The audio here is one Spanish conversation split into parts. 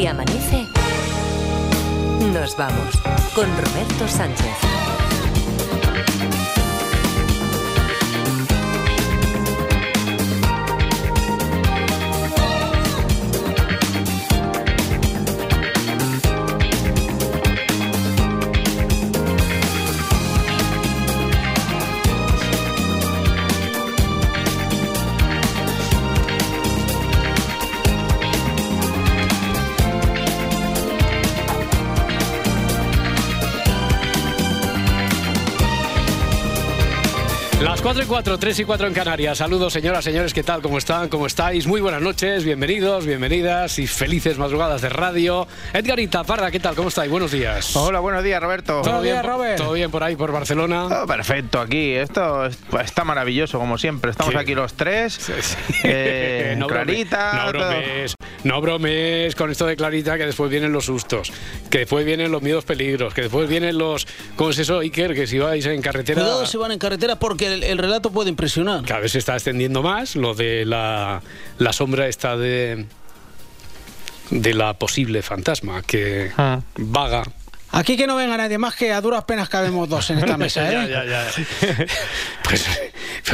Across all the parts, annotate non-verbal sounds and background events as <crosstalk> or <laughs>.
Si amanece, nos vamos con Roberto Sánchez. 4 y 4, 3 y 4 en Canarias. Saludos, señoras, señores, ¿qué tal? ¿Cómo están? ¿Cómo estáis? Muy buenas noches, bienvenidos, bienvenidas y felices madrugadas de radio. Edgarita Parda, ¿qué tal? ¿Cómo estáis? Buenos días. Hola, buenos días, Roberto. ¿Todo bien, Robert? ¿Todo bien por ahí, por Barcelona? Todo perfecto aquí. Esto es- pues, está maravilloso, como siempre. Estamos Sí. aquí los tres. Sí, sí. Eh, <laughs> no Clarita. bromes, no todo. bromes, no bromes con esto de Clarita, que después vienen los sustos, que después vienen los miedos peligros, que después vienen los. ¿Cómo es eso, Iker? Que si vais en carretera. Cuidado si van en carretera porque el, el relato puede impresionar. Cada vez se está extendiendo más lo de la, la sombra esta de. de la posible fantasma que Ah. vaga. Aquí que no venga nadie más que a duras penas cabemos dos en esta <laughs> mesa, ¿eh? Ya, ya, ya. <laughs> Pues,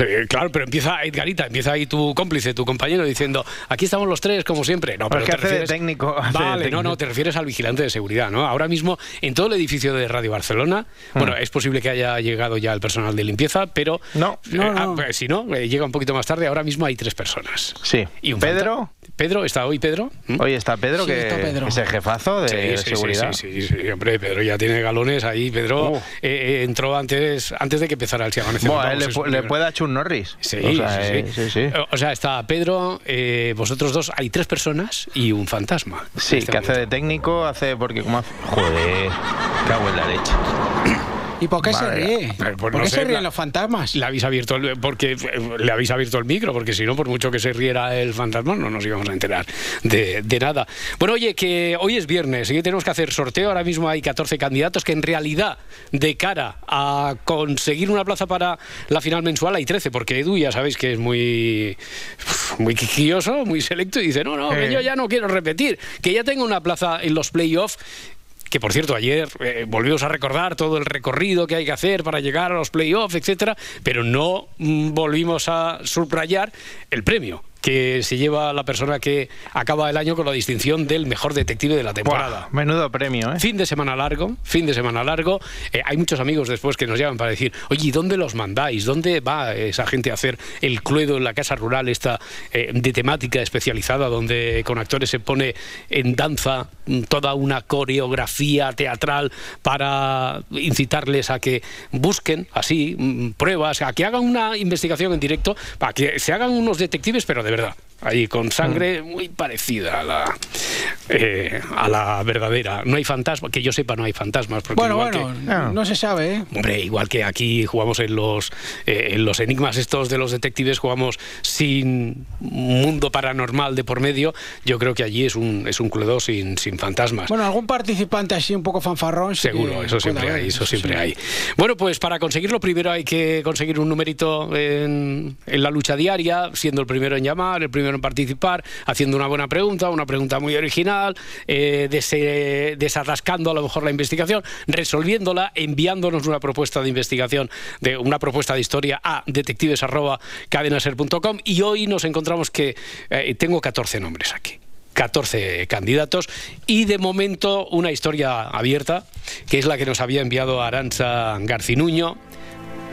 eh, claro, pero empieza Edgarita, empieza ahí tu cómplice, tu compañero, diciendo, aquí estamos los tres, como siempre. No, pero Pero es que te hace de refieres... técnico, <laughs> hace de Vale, no, técnico. no, te refieres al vigilante de seguridad, ¿no? Ahora mismo, en todo el edificio de Radio Barcelona, Ah. bueno, es posible que haya llegado ya el personal de limpieza, pero... No. eh, No, ah, pues, si no, eh, llega un poquito más tarde, ahora mismo hay tres personas. Sí. Y un Pedro. fanta- Pedro, ¿está hoy Pedro? ¿Mm? Hoy está Pedro, Sí, que está Pedro. es el jefazo de, Sí, de sí, sí, seguridad. Sí, sí, sí, hombre, Pedro ya tiene galones ahí. Pedro Uh. eh, eh, entró antes, antes de que empezara el Si Amanece. Le, pu- un le puede a Chun Norris. Sí, O sea, sí, sí. sí, sí. Eh, O sea, está Pedro, eh, vosotros dos, hay tres personas y un fantasma. Sí, este que hace de técnico, hace porque como hace... Joder, cago en la leche. ¿Y por qué se ríe? Pero, pues, ¿Por no qué sé, se ríen la- los fantasmas? Le habéis abierto el, porque eh, le habéis abierto el micro, porque si no, por mucho que se riera el fantasma, no nos íbamos a enterar de, de nada. Bueno, oye, que hoy es viernes y hoy tenemos que hacer sorteo. Ahora mismo hay 14 candidatos que en realidad, de cara a conseguir una plaza para la final mensual, hay 13, porque Edu ya sabéis que es muy, muy quisquilloso, muy selecto y dice, no, no, que yo ya no quiero repetir, que ya tengo una plaza en los playoffs que por cierto ayer eh, volvimos a recordar todo el recorrido que hay que hacer para llegar a los playoffs, etcétera, pero no mm, volvimos a subrayar el premio que se lleva la persona que acaba el año con la distinción del mejor detective de la temporada. Buah, menudo premio, ¿eh? Fin de semana largo, fin de semana largo. Eh, hay muchos amigos después que nos llaman para decir, oye, ¿y dónde los mandáis? ¿Dónde va esa gente a hacer el cluedo en la casa rural esta eh, de temática especializada donde con actores se pone en danza toda una coreografía teatral para incitarles a que busquen así mm, pruebas, a que hagan una investigación en directo, para que se hagan unos detectives, pero de verdad. Ahí con sangre muy parecida a la, eh, a la verdadera. No hay fantasmas, que yo sepa, no hay fantasmas. Porque Bueno, bueno, que- no se sabe, ¿eh? Hombre, igual que aquí jugamos en los, eh, en los enigmas estos de los detectives, jugamos sin mundo paranormal de por medio, yo creo que allí es un, es un cluedo sin, sin fantasmas. Bueno, algún participante así un poco fanfarrón. Seguro, eso siempre haber, hay, eso siempre sí. hay. Bueno, pues para conseguirlo primero hay que conseguir un numerito en, en la lucha diaria, siendo el primero en llamar, el primero en participar, haciendo una buena pregunta, una pregunta muy original, eh, a lo mejor la investigación, resolviéndola, enviándonos una propuesta de investigación, de una propuesta de historia a detectives@cadenaser.com y hoy nos encontramos que eh, tengo 14 nombres aquí. 14 candidatos y de momento una historia abierta, que es la que nos había enviado Aranza Garcinuño.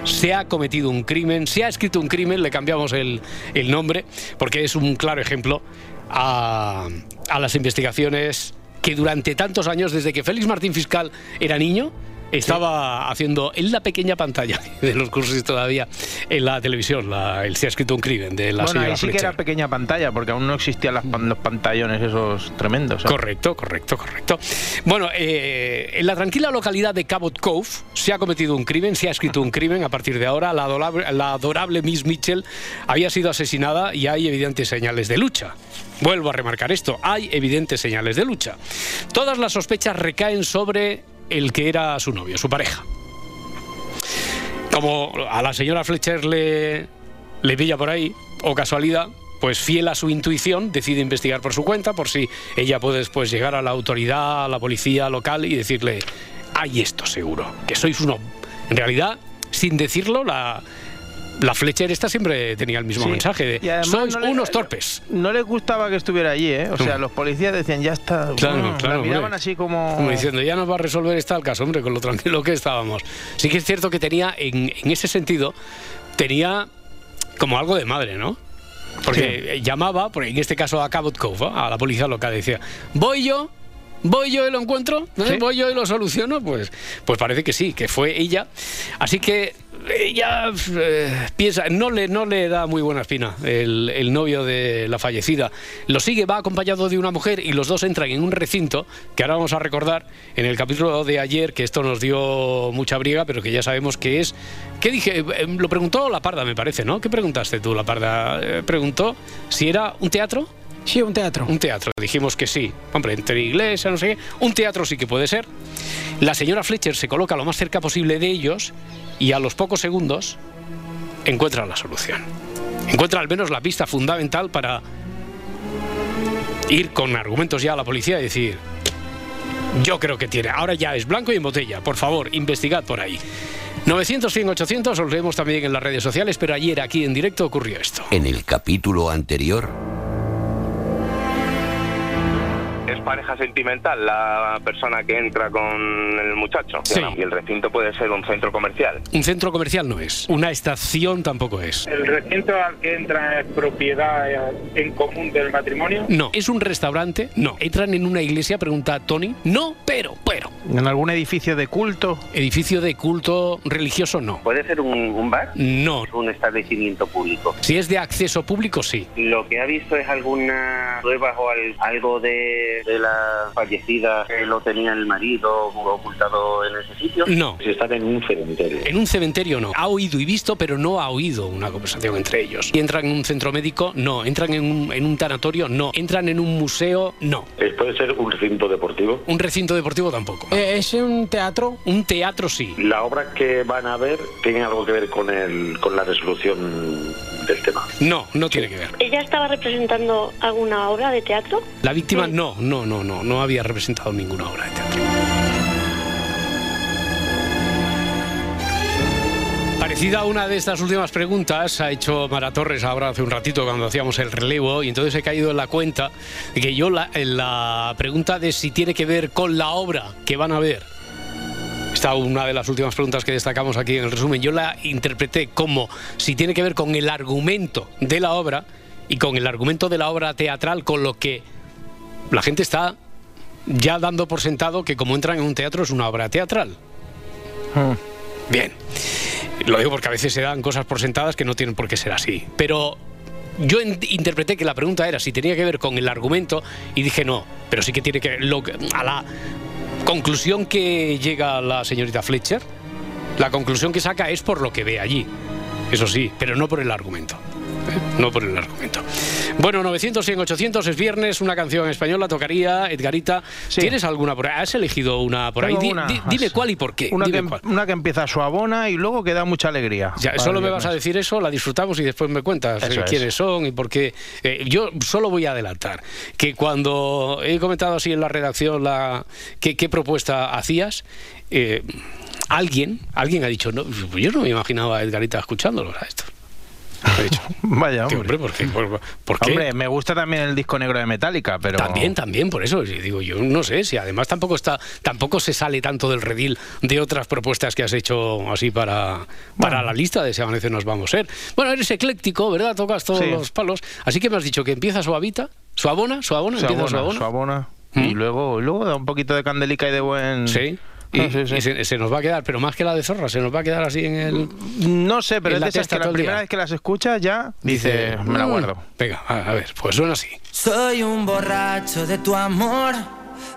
Se ha cometido un crimen, se ha escrito un crimen, le cambiamos el, el nombre, porque es un claro ejemplo a, a las investigaciones que durante tantos años, desde que Félix Martín Fiscal era niño, estaba haciendo en la pequeña pantalla <laughs> de los cursos todavía en la televisión, la, el Se ha escrito un crimen de la bueno, señora ahí sí que era pequeña pantalla, porque aún no existían las los pantallones esos tremendos. Correcto, correcto, correcto. Bueno, eh, en la tranquila localidad de Cabot Cove se ha cometido un crimen, se ha escrito un crimen. A partir de ahora, la adorable, la adorable Miss Mitchell había sido asesinada y hay evidentes señales de lucha. Vuelvo a remarcar esto, hay evidentes señales de lucha. Todas las sospechas recaen sobre el que era su novio, su pareja. Como a la señora Fletcher le, pilla por ahí, o casualidad, pues fiel a su intuición, decide investigar por su cuenta, por si ella puede después llegar a la autoridad, a la policía local y decirle, hay esto seguro, que sois uno... En realidad, sin decirlo, la, la Fletcher esta siempre tenía el mismo Sí. mensaje de sois no le- unos torpes. No les gustaba que estuviera allí, ¿eh? O sea, los policías decían, ya está. Claro, claro, la miraban hombre. así como. Como diciendo, ya nos va a resolver esta el caso, hombre, con lo tranquilo que estábamos. Sí que es cierto que tenía, en, en ese sentido, tenía como algo de madre, ¿no? Porque eh, llamaba, en este caso a Cabot Cove, ¿no? a la policía local, decía, voy yo, voy yo y lo encuentro. Sí. voy yo y lo soluciono, pues, pues parece que sí, que fue ella. Así que ella eh, piensa, no le, no le da muy buena espina el, el novio de la fallecida. Lo sigue, va acompañado de una mujer y los dos entran en un recinto que ahora vamos a recordar en el capítulo de ayer, que esto nos dio mucha briga, pero que ya sabemos que es. ¿Qué dije? Eh, Lo preguntó la parda, me parece, ¿no? ¿Qué preguntaste tú, la parda? Eh, preguntó si era un teatro. Sí, un teatro. Un teatro, dijimos que sí. Hombre, entre iglesia, no sé qué. Un teatro sí que puede ser. La señora Fletcher se coloca lo más cerca posible de ellos y a los pocos segundos encuentra la solución. Encuentra al menos la pista fundamental para ir con argumentos ya a la policía y decir, yo creo que tiene. Ahora ya es blanco y en botella. Por favor, investigad por ahí. 900, 100, 800, os leemos también en las redes sociales, pero ayer aquí en directo ocurrió esto. En el capítulo anterior, pareja sentimental la persona que entra con el muchacho. Sí. Y el recinto puede ser un centro comercial. Un centro comercial no es. Una estación tampoco es. ¿El recinto al que entra es propiedad eh, en común del matrimonio? No. ¿Es un restaurante? No. ¿Entran en una iglesia? Pregunta Tony. No, pero, pero. En algún edificio de culto. ¿Edificio de culto religioso? No. ¿Puede ser un, un bar? No. Un establecimiento público. Si es de acceso público, sí. ¿Lo que ha visto es alguna prueba o al- algo de, de la fallecida que lo tenía el marido ocultado en ese sitio? No. Si están en un cementerio. En un cementerio no. Ha oído y visto, pero no ha oído una conversación entre ellos. ¿Y entran en un centro médico? No. ¿Entran en un, en un tanatorio? No. ¿Entran en un museo? No. ¿Puede ser un recinto deportivo? ¿Un recinto deportivo? Tampoco. Eh, ¿Es un teatro? Un teatro sí. ¿La obra que van a ver tiene algo que ver con, el, con la resolución del tema? No, no tiene que ver. ¿Ella estaba representando alguna obra de teatro? La víctima Sí. no, no, no, no, no había representado ninguna obra de teatro. Parecida a una de estas últimas preguntas ha hecho Mara Torres ahora hace un ratito cuando hacíamos el relevo y entonces he caído en la cuenta de que yo la, en la pregunta de si tiene que ver con la obra que van a ver esta una de las últimas preguntas que destacamos aquí en el resumen. Yo la interpreté como si tiene que ver con el argumento de la obra y con el argumento de la obra teatral, con lo que la gente está ya dando por sentado que como entran en un teatro es una obra teatral. Bien. Lo digo porque a veces se dan cosas por sentadas que no tienen por qué ser así. Pero yo interpreté que la pregunta era si tenía que ver con el argumento y dije no, pero sí que tiene que ver lo que- a la conclusión que llega la señorita Fletcher. La conclusión que saca es por lo que ve allí. Eso sí, pero no por el argumento. No por el argumento. Bueno, 900, 100, 800 es viernes, una canción española tocaría. Edgarita, Sí. ¿tienes alguna por ahí? ¿Has elegido una por ahí? Tengo Di- una. di- dime cuál y por qué. Una Dime que, cuál. una que empieza suavona y luego que da mucha alegría. Ya, solo me vas a decir eso, la disfrutamos y después me cuentas eh, es. quiénes son y por qué. Eh, yo solo voy a adelantar que cuando he comentado así en la redacción la qué, qué propuesta hacías, eh, alguien, alguien ha dicho, no, yo no me imaginaba a Edgarita escuchándolo a esto. He dicho, <laughs> Vaya, "Tío, hombre. hombre, ¿por qué? ¿Por, por qué? Hombre, me gusta también el disco negro de Metallica, pero... También, también, por eso. Digo, yo no sé si además tampoco está, tampoco se sale tanto del redil de otras propuestas que has hecho así para, para Bueno. la lista de Se amanece nos vamos a ser. Bueno, eres ecléctico, ¿verdad? Tocas todos Sí. los palos. Así que me has dicho que empieza suavita, suavona, suavona, empieza Suavona, suavona. suavona. Y ¿Mm? luego, luego da un poquito de candelica y de buen... Sí. Y, Ah, sí, sí. y se, se nos va a quedar, pero más que la de zorra, se nos va a quedar así en el. No sé, pero es la de esas que la día. primera vez que las escuchas ya dice, me la "Mm". guardo. Venga, a, a ver, pues suena así. Soy un borracho de tu amor,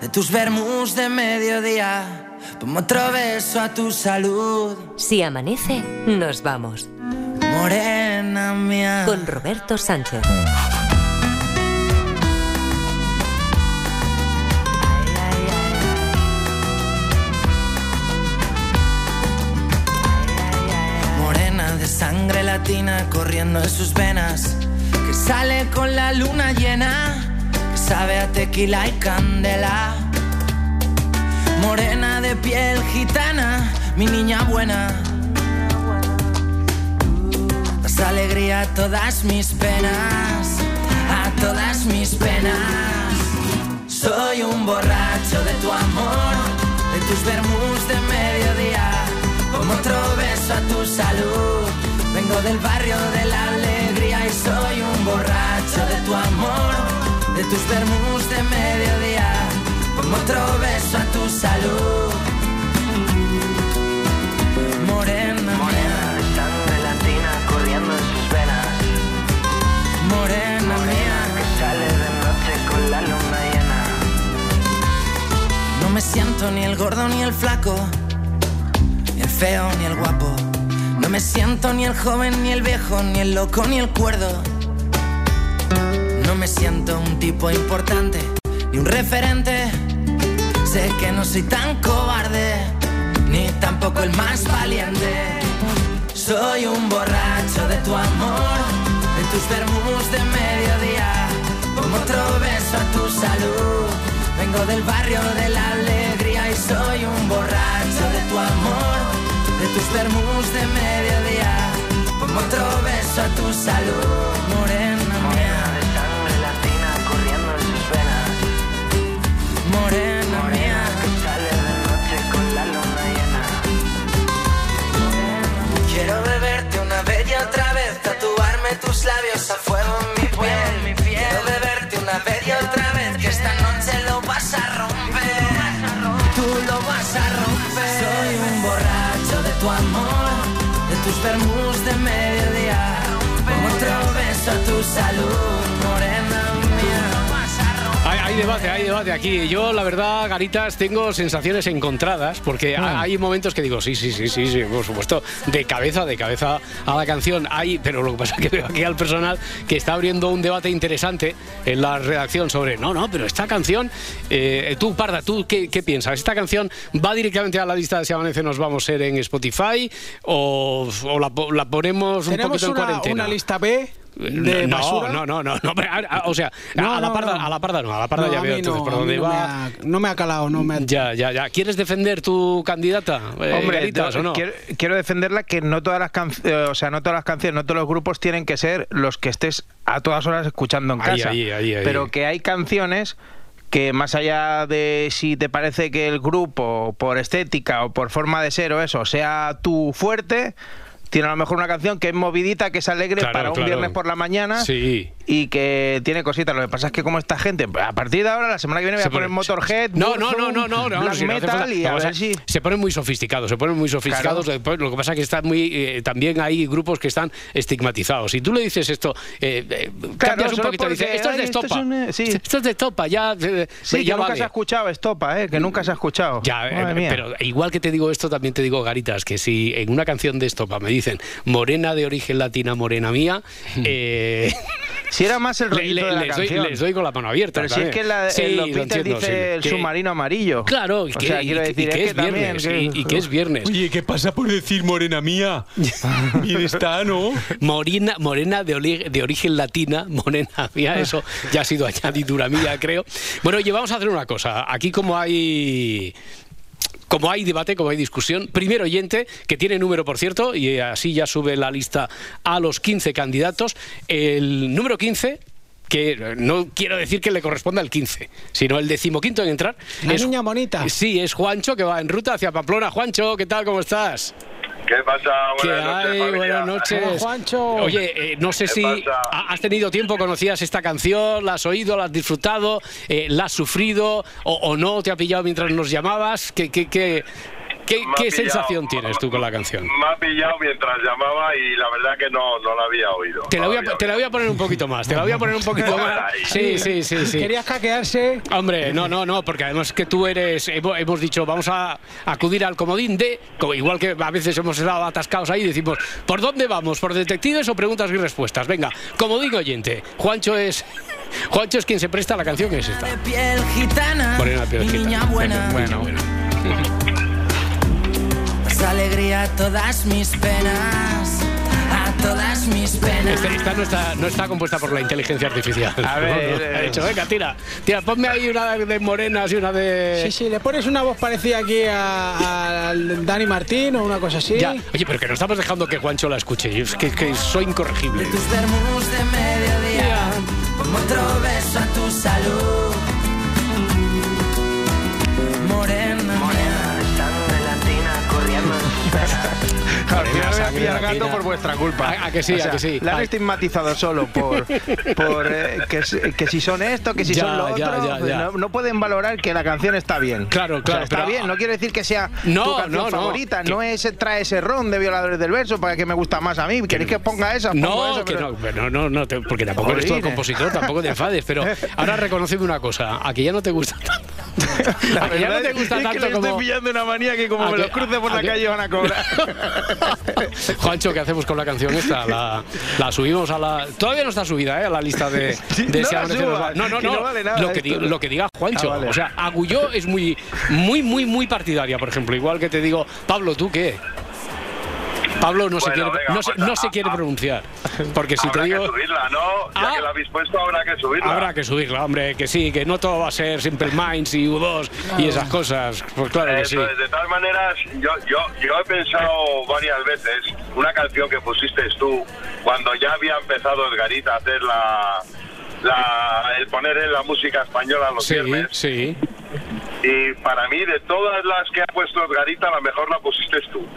de tus vermus de mediodía. Pongo otro beso a tu salud, Si amanece, nos vamos. morena mía. Con Roberto Sánchez. Sangre latina corriendo en sus venas. Que sale con la luna llena, que sabe a tequila y candela. Morena de piel gitana, mi niña buena. Das alegría a todas mis penas, a todas mis penas. Soy un borracho de tu amor, de tus vermus de mediodía, como otro beso a tu salud. Vengo del barrio de la alegría y soy un borracho de tu amor, de tus vermus de mediodía, como otro beso a tu salud. Morena, morena de sangre latina corriendo en sus venas. Morena mía, que sale de noche con la luna llena. No me siento ni el gordo ni el flaco, ni el feo ni el guapo. No me siento ni el joven ni el viejo, ni el loco ni el cuerdo. No me siento un tipo importante, ni un referente. Sé que no soy tan cobarde, ni tampoco el más valiente. Soy un borracho de tu amor, de tus vermus de mediodía, como otro beso a tu salud. Vengo del barrio de la alegría y soy un borracho de tu amor, de tus vermus de mediodía, como otro beso a tu salud. Morena mía, de sangre latina corriendo en sus venas. Morena mía, que sale de noche con la luna llena. Quiero beberte una vez y otra vez, tatuarme tus labios a fuego en mi piel. Borracho de tu amor, Hay, debate, hay debate aquí. Yo, la verdad, Garitas, tengo sensaciones encontradas porque Ah. hay momentos que digo, sí, sí, sí, sí, sí, por supuesto, de cabeza, de cabeza a la canción. Hay, pero lo que pasa es que veo aquí al personal que está abriendo un debate interesante en la redacción sobre, no, no, pero esta canción, eh, tú, Parda, ¿tú qué, qué piensas? ¿Esta canción va directamente a la lista de Si Amanece Nos Vamos a ser en Spotify o, o la, la ponemos un poquito en cuarentena? una lista B de no, basura. no, no, no, no, pero, a- a- o sea, No, a, la parda, no. a la parda no, a la parda No, ya veo entonces por dónde no va. me ha- no me ha calado, no me ha... Ya, ya, ya. ¿Quieres defender tu candidata, eh, Hombre, Garitas, no, o no? quiero, quiero defenderla que no todas las canciones, o sea, no todas las canciones, no todos los grupos tienen que ser los que estés a todas horas escuchando en Ahí, casa. ahí, ahí, ahí. Pero que hay canciones que más allá de si te parece que el grupo por estética o por forma de ser o eso sea tu fuerte, tiene a lo mejor una canción que es movidita, que es alegre Claro, para un claro. viernes por la mañana Sí. y que tiene cositas. Lo que pasa es que como esta gente, pues, a partir de ahora, la semana que viene voy Se a poner pone- Motorhead, No, no, no, no, no, no, Black si no Metal falta. y a ver si... Se ponen muy sofisticados, se ponen muy sofisticados. Lo que pasa es que están muy, eh, también hay grupos que están estigmatizados. Si tú le dices esto, eh, eh, cambias un poquito, dices, esto es de esto estopa. es un- sí. Esto es de estopa, ya, eh, Sí, ya que nunca se ha escuchado Estopa, ¿eh? que nunca se ha escuchado. Ya, eh, pero igual que te digo esto, también te digo, Garitas, que si en una canción de estopa me dicen morena de origen latina, morena mía, <laughs> eh, Si era más el le- de la les, doy, les doy con la mano abierta. Pero si es también. que la, Sí, en los lo Beatles entiendo, dice sí, el que- submarino amarillo. Claro, y O que, sea, y decir, y que es es, que también, viernes. que- y, y que es viernes. Oye, ¿qué pasa por decir morena mía? <laughs> Bien está, ¿no? Morena, morena de, oli- de origen latina, morena mía, eso ya ha sido añadidura mía, creo. Bueno, oye, vamos a hacer una cosa. Aquí como hay... Como hay debate, como hay discusión, primer oyente, que tiene número, por cierto, y así ya sube la lista a los 15 candidatos. El número 15, que no quiero decir que le corresponda al 15, sino el decimoquinto en entrar. La es- niña bonita. Sí, es Juancho, que va en ruta hacia Pamplona. Juancho, ¿qué tal? ¿Cómo estás? ¿Qué pasa? ¿Qué Buenas noches, hay? familia. Buenas noches. Hola, Juancho. Oye, eh, no sé ¿Qué si pasa? has tenido tiempo, conocías esta canción, la has oído, la has disfrutado, eh, la has sufrido o, o no te ha pillado mientras nos llamabas. ¿Qué, qué, qué, qué- sensación tienes tú con la canción? Me ha pillado mientras llamaba y la verdad que no, no la había oído. Te la, voy a, No te la voy a poner un poquito más, te la voy a poner un poquito más. Sí, sí, sí, sí. Querías caquearse. Hombre, no, no, no, porque además que tú eres, hemos, hemos dicho, vamos a acudir al comodín de, igual que a veces hemos estado atascados ahí, decimos, ¿por dónde vamos? ¿Por detectives o preguntas y respuestas? Venga, comodín oyente, Juancho es, Juancho es quien se presta a la canción que es esta. De piel gitana, Morena de piel gitana. niña buena. Bueno, Das alegría a todas mis penas, a todas mis penas. Esta, esta no, está, no está compuesta por la inteligencia artificial. A ver, No, no, eh. ha dicho, venga, tira, tira, ponme ahí una de morenas y una de... Sí, sí, le pones una voz parecida aquí a, a Dani Martín o una cosa así. Ya, oye, pero que no estamos dejando que Juancho la escuche. Es que, que soy incorregible. Tus vermus de mediodía, como otro beso a tu salud. Al final voy a pillar gato por vuestra culpa. A- a que sí, O sea, a que sí. La han Ay. estigmatizado solo por, <laughs> por eh, que, si- que si son esto, que si Ya, son lo ya. No, no pueden valorar que la canción está bien. Claro, O sea, claro, está pero- bien, no quiere decir que sea No, tu canción no, favorita. No es trae ese ron de violadores del verso para que me gusta más a mí. ¿Queréis que ponga esa? No, esa, que pero- no, no, no, porque tampoco eres tú el compositor, tampoco te enfades, pero ahora reconoceme una cosa, a que ya no te gusta tanto. <laughs> La a que ya no verdad te gusta es que tanto le estoy como... pillando una manía que como ¿A me que- los cruce por la que- calle van a cobrar. <laughs> Juancho, ¿qué hacemos con la canción esta? La, la subimos a la... Todavía no está subida, ¿eh? A la lista de... <laughs> De no la va- No, no, que no. no vale nada lo, que esto. di- lo que diga Juancho. Ah, vale. O sea, Agulló es muy, muy, muy, muy partidaria, por ejemplo. Igual que te digo, Pablo, ¿tú qué? Pablo no se Bueno, quiere, venga, no se, pues, no se quiere pronunciar. Porque si habrá te digo... que subirla, ¿no? Ya Ah. que la habéis puesto, habrá que subirla. Habrá que subirla, hombre, que sí, que no todo va a ser Simple Minds y U2 y esas cosas. Pues claro que sí. De todas maneras, yo, yo, yo he pensado varias veces una canción que pusiste tú cuando ya había empezado Edgarita a hacer la, la el poner en la música española los Sí, viernes. sí. Y para mí, de todas las que ha puesto Edgarita, la mejor la pusiste tú. <laughs>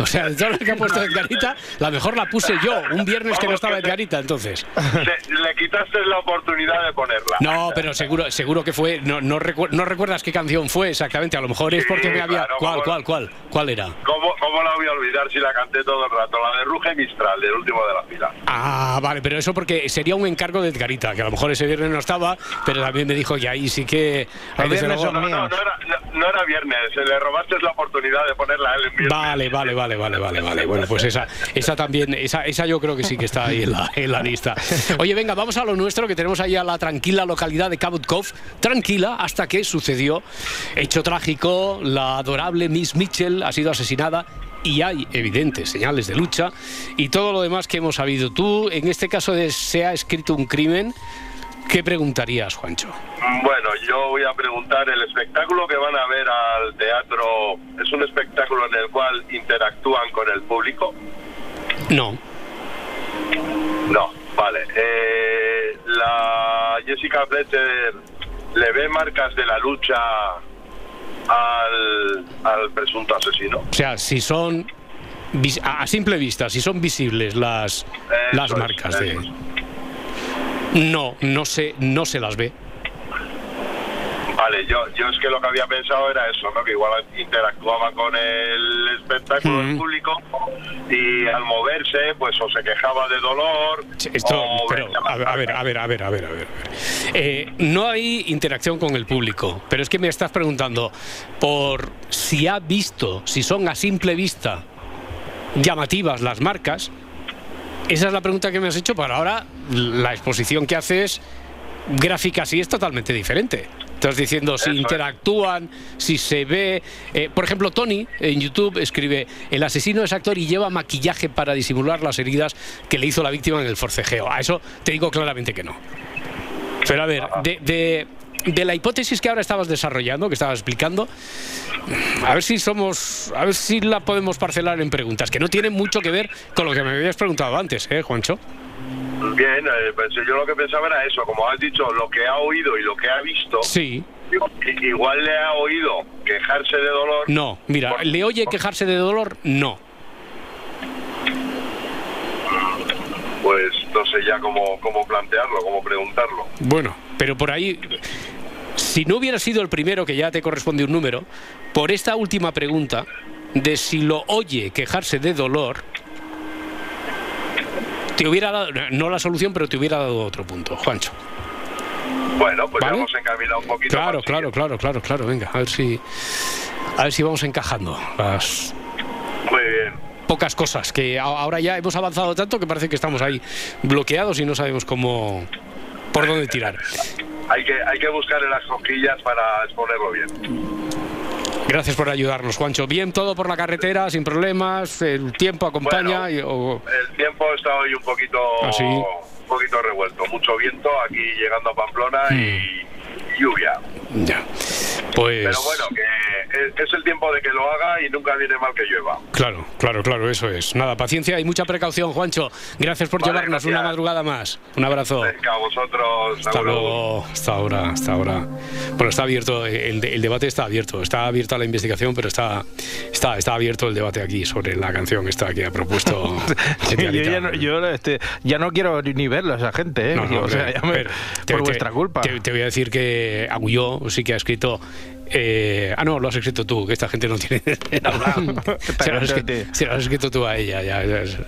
O sea, de todo lo que ha puesto Edgarita, la mejor la puse yo, un viernes que no estaba Edgarita, entonces. Se- le quitaste la oportunidad de ponerla. No, pero seguro, seguro que fue. No, no, recu- no recuerdas qué canción fue exactamente. A lo mejor es Sí, porque me había. claro, ¿Cuál, cuál, cuál? ¿Cuál era? ¿Cómo, ¿Cómo la voy a olvidar si la canté todo el rato? La de Ruge Mistral, del último de la fila. Ah, vale, pero eso porque sería un encargo de Edgarita, que a lo mejor ese viernes no estaba, pero también me dijo que ahí sí que. ahí luego- son No, no, no era, no, no era viernes, le robaste la oportunidad de ponerla en viernes. Vale, vale, vale, vale, vale, vale. Bueno, pues esa, esa también, esa, esa yo creo que sí que está ahí en la, en la lista. <laughs> Oye, venga, vamos a lo nuestro, que tenemos ahí a la tranquila localidad de Cabot Cove. Tranquila hasta que sucedió hecho trágico, la adorable Miss Mitchell ha sido asesinada y hay evidentes señales de lucha y todo lo demás que hemos sabido. Tú, en este caso de se ha escrito un crimen, ¿qué preguntarías, Juancho? Bueno, yo voy a preguntar, ¿el espectáculo que van a ver al teatro es un espectáculo en el cual interactúan con el público? No. No, vale. Eh, la Jessica Fletcher le ve marcas de la lucha al, al presunto asesino. O sea, si son a simple vista, si son visibles las, las es, marcas de. No, no se, no se las ve. Vale, yo, yo es que lo que había pensado era eso, ¿no? Que igual interactuaba con el espectáculo del Mm. público y al moverse, pues o se quejaba de dolor. Esto, o pero, a ver, a ver, a ver, a ver, a ver, a ver. Eh, no hay interacción con el público, pero es que me estás preguntando por si ha visto, si son a simple vista llamativas las marcas. Esa es la pregunta que me has hecho, pero ahora la exposición que haces gráfica sí es totalmente diferente. Estás diciendo si interactúan, si se ve. eh, por ejemplo, Tony en YouTube escribe: El asesino es actor y lleva maquillaje para disimular las heridas que le hizo la víctima en el forcejeo. A eso te digo claramente que no. Pero a ver, de, de- de la hipótesis que ahora estabas desarrollando, que estabas explicando, a ver si somos, a ver si la podemos parcelar en preguntas, que no tienen mucho que ver con lo que me habías preguntado antes, ¿eh, Juancho? Bien, eh, pues yo lo que pensaba era eso, como has dicho, lo que ha oído y lo que ha visto, Sí. igual le ha oído quejarse de dolor. No, mira, ¿le oye quejarse de dolor? No. Pues no sé ya cómo, cómo plantearlo, cómo preguntarlo. Bueno, pero por ahí, si no hubiera sido el primero que ya te corresponde un número, por esta última pregunta de si lo oye quejarse de dolor, te hubiera dado, no la solución, pero te hubiera dado otro punto, Juancho. Bueno, pues ¿Vale? ya hemos encaminado un poquito Claro, claro, claro, claro, claro, venga, a ver si, a ver si vamos encajando las Muy bien. pocas cosas que ahora ya hemos avanzado tanto que parece que estamos ahí bloqueados y no sabemos cómo, por dónde tirar. Hay que, hay que buscar en las cosquillas para exponerlo bien. Gracias por ayudarnos, Juancho. Bien, todo por la carretera, sin problemas, el tiempo acompaña. y- o- El tiempo está hoy un poquito, ¿Ah, un poquito revuelto. Mucho viento aquí llegando a Pamplona Hmm. y lluvia. Ya. Pues. Pero bueno, que es, es el tiempo de que lo haga y nunca viene mal que llueva. Claro, claro, claro, eso es. Nada, paciencia y mucha precaución, Juancho. Gracias por Vale, llevarnos gracias. una madrugada más. Un abrazo. Venga, a vosotros. Hasta luego, hasta ahora, hasta ahora. Bueno, está abierto, el, el debate está abierto, está abierta la investigación, pero está, está, está abierto el debate aquí sobre la canción esta que ha propuesto. <laughs> Sí, yo ya no, yo, este, ya no quiero ni verlo a esa gente, ¿eh? No, no, <laughs> o sea, ya me- por te- vuestra culpa. Te, te voy a decir que Agulló sí que ha escrito. Eh, ah, no, lo has escrito tú, que esta gente no tiene. <laughs> se, lo has escrito, se lo has escrito tú a ella, ya. ya has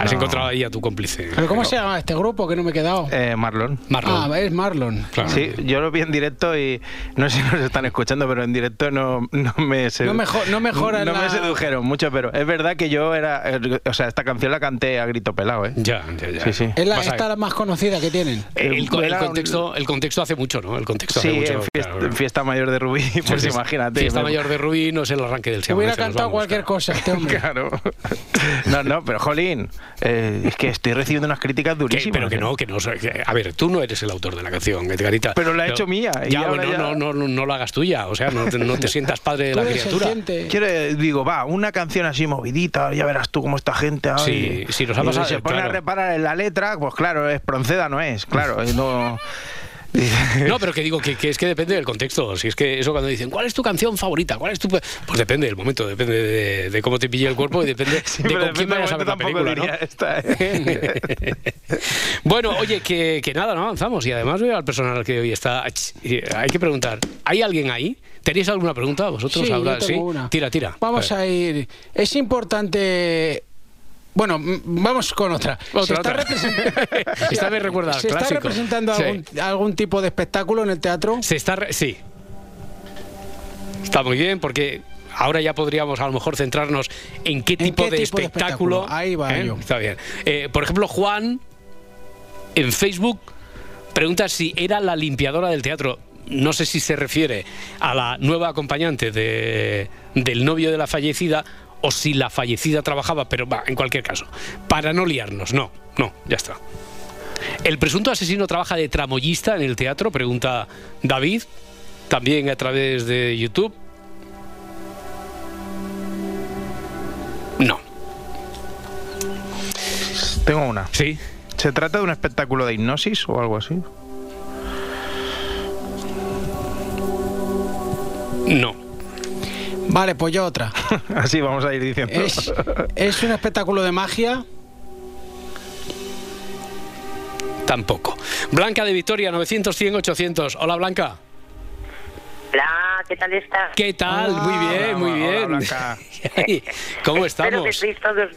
has no. encontrado ahí a tu cómplice. ¿Pero cómo se llama este grupo que no me he quedado? Eh, Marlon. Marlon. Ah, es Marlon. Sí, yo lo vi en directo y no sé si nos están escuchando, pero en directo no, no me No mejo- no mejora no la- me sedujeron mucho, pero es verdad que yo era, o sea, esta canción la canté a grito pelado, ¿eh? Ya, ya, ya. Sí, sí. Es la, esta la más conocida que tienen. El, contexto, el contexto hace mucho, ¿no? El contexto hace Sí, mucho. en fiesta, claro. en fiesta mayor de Rubí, pues imagínate. Fiesta me- mayor de Rubí no es el arranque del hubiera cantado cualquier cosa este hombre. <laughs> Claro. No, no, pero Jolín, eh, es que estoy recibiendo unas críticas durísimas. pero que ¿eh? no, que no. que- A ver, tú no eres el autor de la canción, Edgarita. Pero la he hecho mía, y Ya, bueno, ya- No, no, no, no la hagas tuya. O sea, no te, no te sientas padre de la criatura. Quiero, digo, va, una canción así movidita, ya verás tú cómo esta gente. ay. Sí, sí, nos ha pasado, Se pone claro. a reparar en la letra, pues claro, es Pronceda, no es, claro. no... <laughs> No, pero que digo que, que es que depende del contexto. Si es que eso cuando dicen, ¿cuál es tu canción favorita? ¿Cuál es tu.? Pues depende del momento, depende de, de cómo te pille el cuerpo y depende <laughs> Sí, de con quién depende vayas a ver la película, ¿no? esta, ¿eh? <laughs> Bueno, oye, que, que nada, no avanzamos. Y además veo al personal que hoy está. Y Hay que preguntar, ¿hay alguien ahí? ¿Tenéis alguna pregunta vosotros Sí, ahora? yo tengo una. Tira, tira. Vamos a ir. Es importante. Bueno, vamos con otra. Otra, Se está, otra. Esta me recuerda al ¿Se está representando Sí. algún, algún tipo de espectáculo en el teatro? Se está. re- Sí. Está muy bien porque. Ahora ya podríamos a lo mejor centrarnos en qué ¿En tipo, qué de, tipo de espectáculo. espectáculo? Ahí va ¿eh? yo. Está bien. Eh, por ejemplo, Juan en Facebook pregunta si era la limpiadora del teatro. No sé si se refiere a la nueva acompañante de- del novio de la fallecida o si la fallecida trabajaba, pero va, en cualquier caso, para no liarnos, no, no, ya está. ¿El presunto asesino trabaja de tramoyista en el teatro? Pregunta David, también a través de YouTube. No. Tengo una. ¿Sí? ¿Se trata de un espectáculo de hipnosis o algo así? No. Vale, pues yo otra. <laughs> Así vamos a ir diciendo. Es, es un espectáculo de magia. Tampoco. Blanca de Victoria, 900, 100, 800. Hola, Blanca. Hola, ¿qué tal estás? ¿Qué tal? muy bien, hola, muy hola, bien. Blanca. <laughs> ¿Cómo Espero que estamos? estéis todos...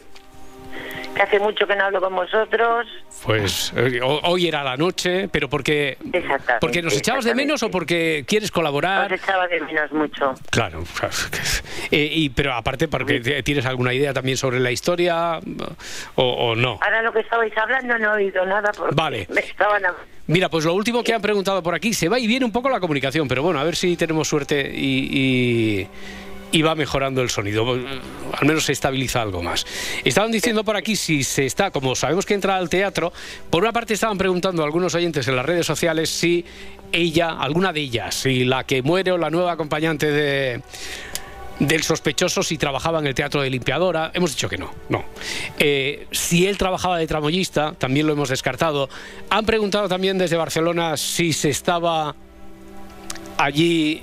Que hace mucho que no hablo con vosotros. Pues eh, ho- hoy era la noche, pero porque, porque nos echabas de menos o porque quieres colaborar. Os echaba de menos mucho. Claro, Eh, y, pero aparte porque tienes alguna idea también sobre la historia o, o no. Ahora lo que estabais hablando no he oído nada porque Vale. me estaban... Mira, pues lo último que han preguntado por aquí, se va y viene un poco la comunicación, pero bueno, a ver si tenemos suerte y, y- y va mejorando el sonido, al menos se estabiliza algo más. Estaban diciendo por aquí si se está, como sabemos que entra al teatro, por una parte estaban preguntando algunos oyentes en las redes sociales si ella, alguna de ellas, si la que muere o la nueva acompañante de del sospechoso si trabajaba en el teatro de limpiadora. Hemos dicho que no, no. Eh, si él trabajaba de tramoyista, también lo hemos descartado. Han preguntado también desde Barcelona si se estaba allí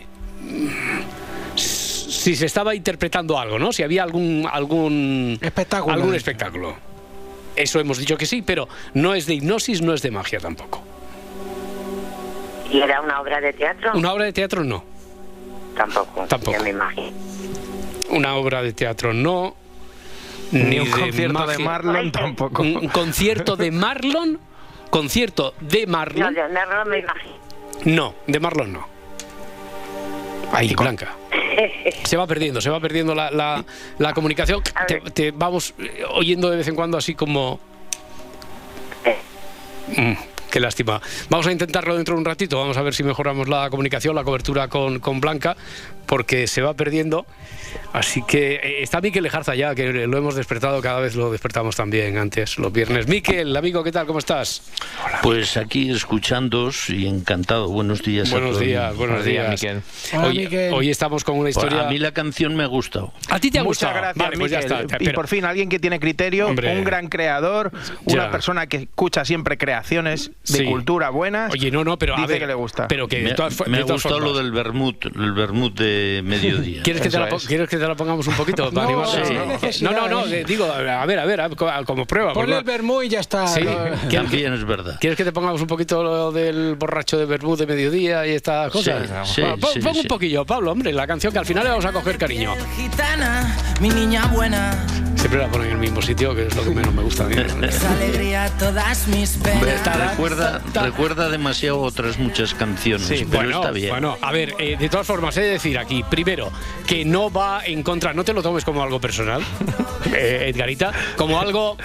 si se estaba interpretando algo, ¿no? Si había algún algún espectáculo. Algún espectáculo. Eso hemos dicho que sí, pero no es de hipnosis, no es de magia tampoco. ¿Y era una obra de teatro? Una obra de teatro no. Tampoco. Tampoco. Ya me imagino. Una obra de teatro no. Ni un de concierto de. Marlon tampoco. Un concierto de Marlon. Concierto de No, Marlon. de no me imagino. No, de Marlon no. Ahí, Blanca. <laughs> Se va perdiendo, se va perdiendo la, la- la comunicación. Te, te vamos oyendo de vez en cuando así como... Mm, qué lástima. Vamos a intentarlo dentro de un ratito, vamos a ver si mejoramos la comunicación, la cobertura con, con Blanca, porque se va perdiendo. Así que eh, está Miquel Lejarza ya, que lo hemos despertado, cada vez lo despertamos también antes, los viernes. Miquel, amigo, ¿qué tal? ¿Cómo estás? Pues aquí escuchándos y encantado. Buenos días. a Buenos el días, buenos días. Hola, Hoy, Miquel. hoy estamos con una Pues historia... a mí la canción me ha gustado. ¿A ti te ha Muchas gustado? gracias, Vale, pues ya Miquel. está. Y por fin alguien que tiene criterio, Hombre. un gran creador, una Ya. persona que escucha siempre creaciones de Sí. cultura buenas. Oye, no, no, pero a dice ver, que le gusta. Pero que me todas, me gustado lo del vermut, el vermut de mediodía. ¿Quieres que, te la. ¿Quieres que te la pongamos un poquito? para <laughs> No, animarle? no no, no, no, ¿eh? digo, a ver, a ver, a- co- como prueba. Ponle el vermú y ya está. Sí. Lo- <laughs> ¿Quieres, También es verdad. quieres que te pongamos un poquito lo del borracho de Bermud de mediodía y estas cosas? sí, Bueno, pon, sí, sí. un poquillo, Pablo, hombre, la canción que al final le vamos a coger cariño. Gitana, mi niña buena, Siempre la ponen en el mismo sitio, que es lo que menos me gusta a mí. es alegría todas mis recuerda, recuerda demasiado otras muchas canciones, Sí, pero bueno, está bien. bueno, a ver, eh, de todas formas, he de decir aquí, primero, que no va en contra, no te lo tomes como algo personal, <laughs> eh, Edgarita, como algo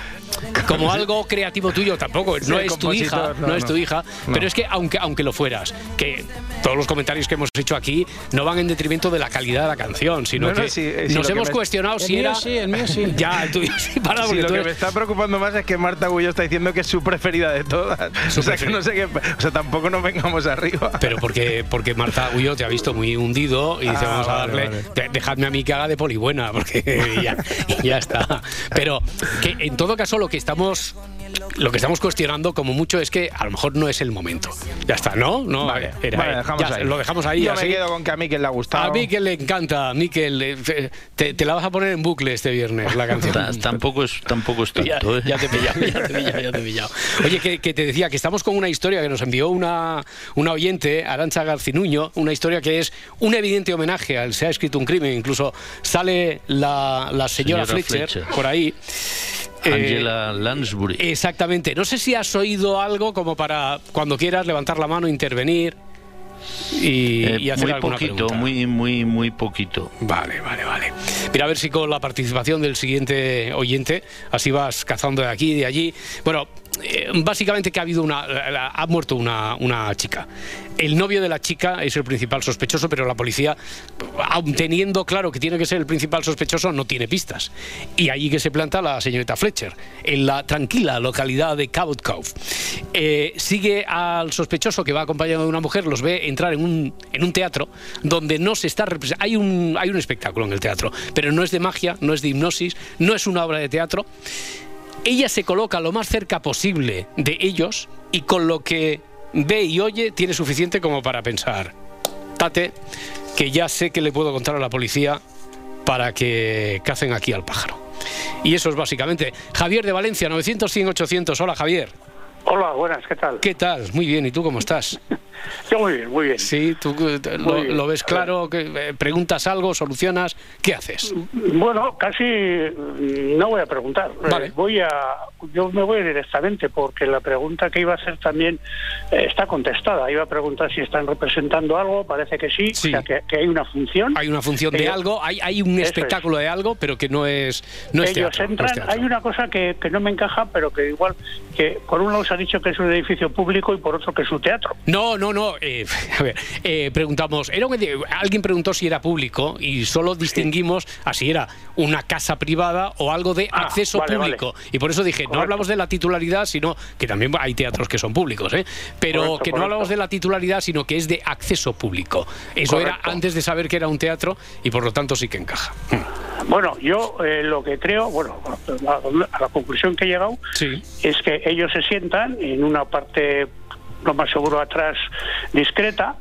como algo creativo tuyo tampoco, no Sí, es tu hija, no, no, es tu hija, No. pero es que aunque aunque lo fueras, que todos los comentarios que hemos hecho aquí no van en detrimento de la calidad de la canción, sino No, no, que sí, eh, sí, nos que hemos me- cuestionado El si mío era sí, el mío sí. <laughs> ya el tuyo <laughs> sí para Sí, lo tú que eres- me está preocupando más es que Marta Gullo está diciendo que es su preferida de todas. Su o sea, que no sé qué. O sea, tampoco nos vengamos arriba. Pero porque, porque Marta Agullo te ha visto muy hundido y dice, Ah, vamos a darle, vale. dejadme a mí que haga de polibuena, porque <laughs> ya, ya está. Pero que en todo caso lo que estamos lo que estamos cuestionando como mucho es que a lo mejor no es el momento. Ya está, ¿no? No, Vale, era- vale, dejamos ya, ahí. Lo dejamos ahí. Yo así. me quedo con que a mí que le ha gustado. A mí que le encanta, Miquel, eh, te, te la vas a poner en bucle este viernes, la canción. <laughs> Ta- tampoco es tampoco es <laughs> Ya, tanto, ¿eh? ya te he pillado, ya te he pillado, ya te he pillado. Oye, que, que te decía que estamos con una historia que nos envió una, una oyente, Arancha Garcinuño, una historia que es un evidente homenaje al Se ha escrito un crimen, incluso sale la, la señora, Señora Fletcher, Fletcher. por ahí. Eh, Angela Lansbury. Exactamente. No sé si has oído algo como para cuando quieras levantar la mano, intervenir y, Eh, y hacer muy alguna poquito, pregunta. muy muy muy poquito. Vale, vale, vale. Mira, a ver si con la participación del siguiente oyente, así vas cazando de aquí y de allí. Bueno, eh, básicamente que ha habido una. ha muerto una, una chica. El novio de la chica es el principal sospechoso, pero la policía, aun teniendo claro que tiene que ser el principal sospechoso, no tiene pistas. Y allí que se planta la señorita Fletcher, en la tranquila localidad de Cabot Cove. Eh, sigue al sospechoso que va acompañado de una mujer, los ve entrar en un, en un teatro donde no se está. Hay un, hay un espectáculo en el teatro, pero no es de magia, no es de hipnosis, no es una obra de teatro. Ella se coloca lo más cerca posible de ellos y con lo que ve y oye tiene suficiente como para pensar, tate, que ya sé que le puedo contar a la policía para que cacen aquí al pájaro. Y eso es básicamente. Javier de Valencia, 900, 100, 800. Hola, Javier. Hola, buenas, ¿qué tal? ¿Qué tal? Muy bien. ¿Y tú cómo estás? <laughs> Yo muy bien, muy bien. Sí, tú eh, lo, ves claro, que eh, preguntas algo, solucionas, ¿qué haces? Bueno, casi mm, no voy a preguntar. Eh, Vale. voy a, yo me voy directamente porque la pregunta que iba a hacer también está contestada. Iba a preguntar si están representando algo, parece que sí, Sí. o sea, que, que hay una función. Hay una función de Ellos- algo, hay, hay un es. espectáculo de algo, pero que no es, no es Ellos no es entran, teatro. hay una cosa que, que no me encaja, pero que igual, que por un lado se ha dicho que es un edificio público y por otro que es un teatro. No, no, no. eh, <laughs> a ver, eh, preguntamos. Era un edi- alguien preguntó si era público y solo distinguimos a si era una casa privada o algo de Ah, acceso vale, público. Y por eso dije, no hablamos de la titularidad, sino que también hay teatros que son públicos, ¿eh? pero Correcto, que no correcto. hablamos de la titularidad, sino que es de acceso público. Eso era antes de saber que era un teatro y por lo tanto sí que encaja. Bueno, yo eh, lo que creo, bueno, a, a la conclusión que he llegado Sí. es que ellos se sientan en una parte, lo más seguro atrás, discreta.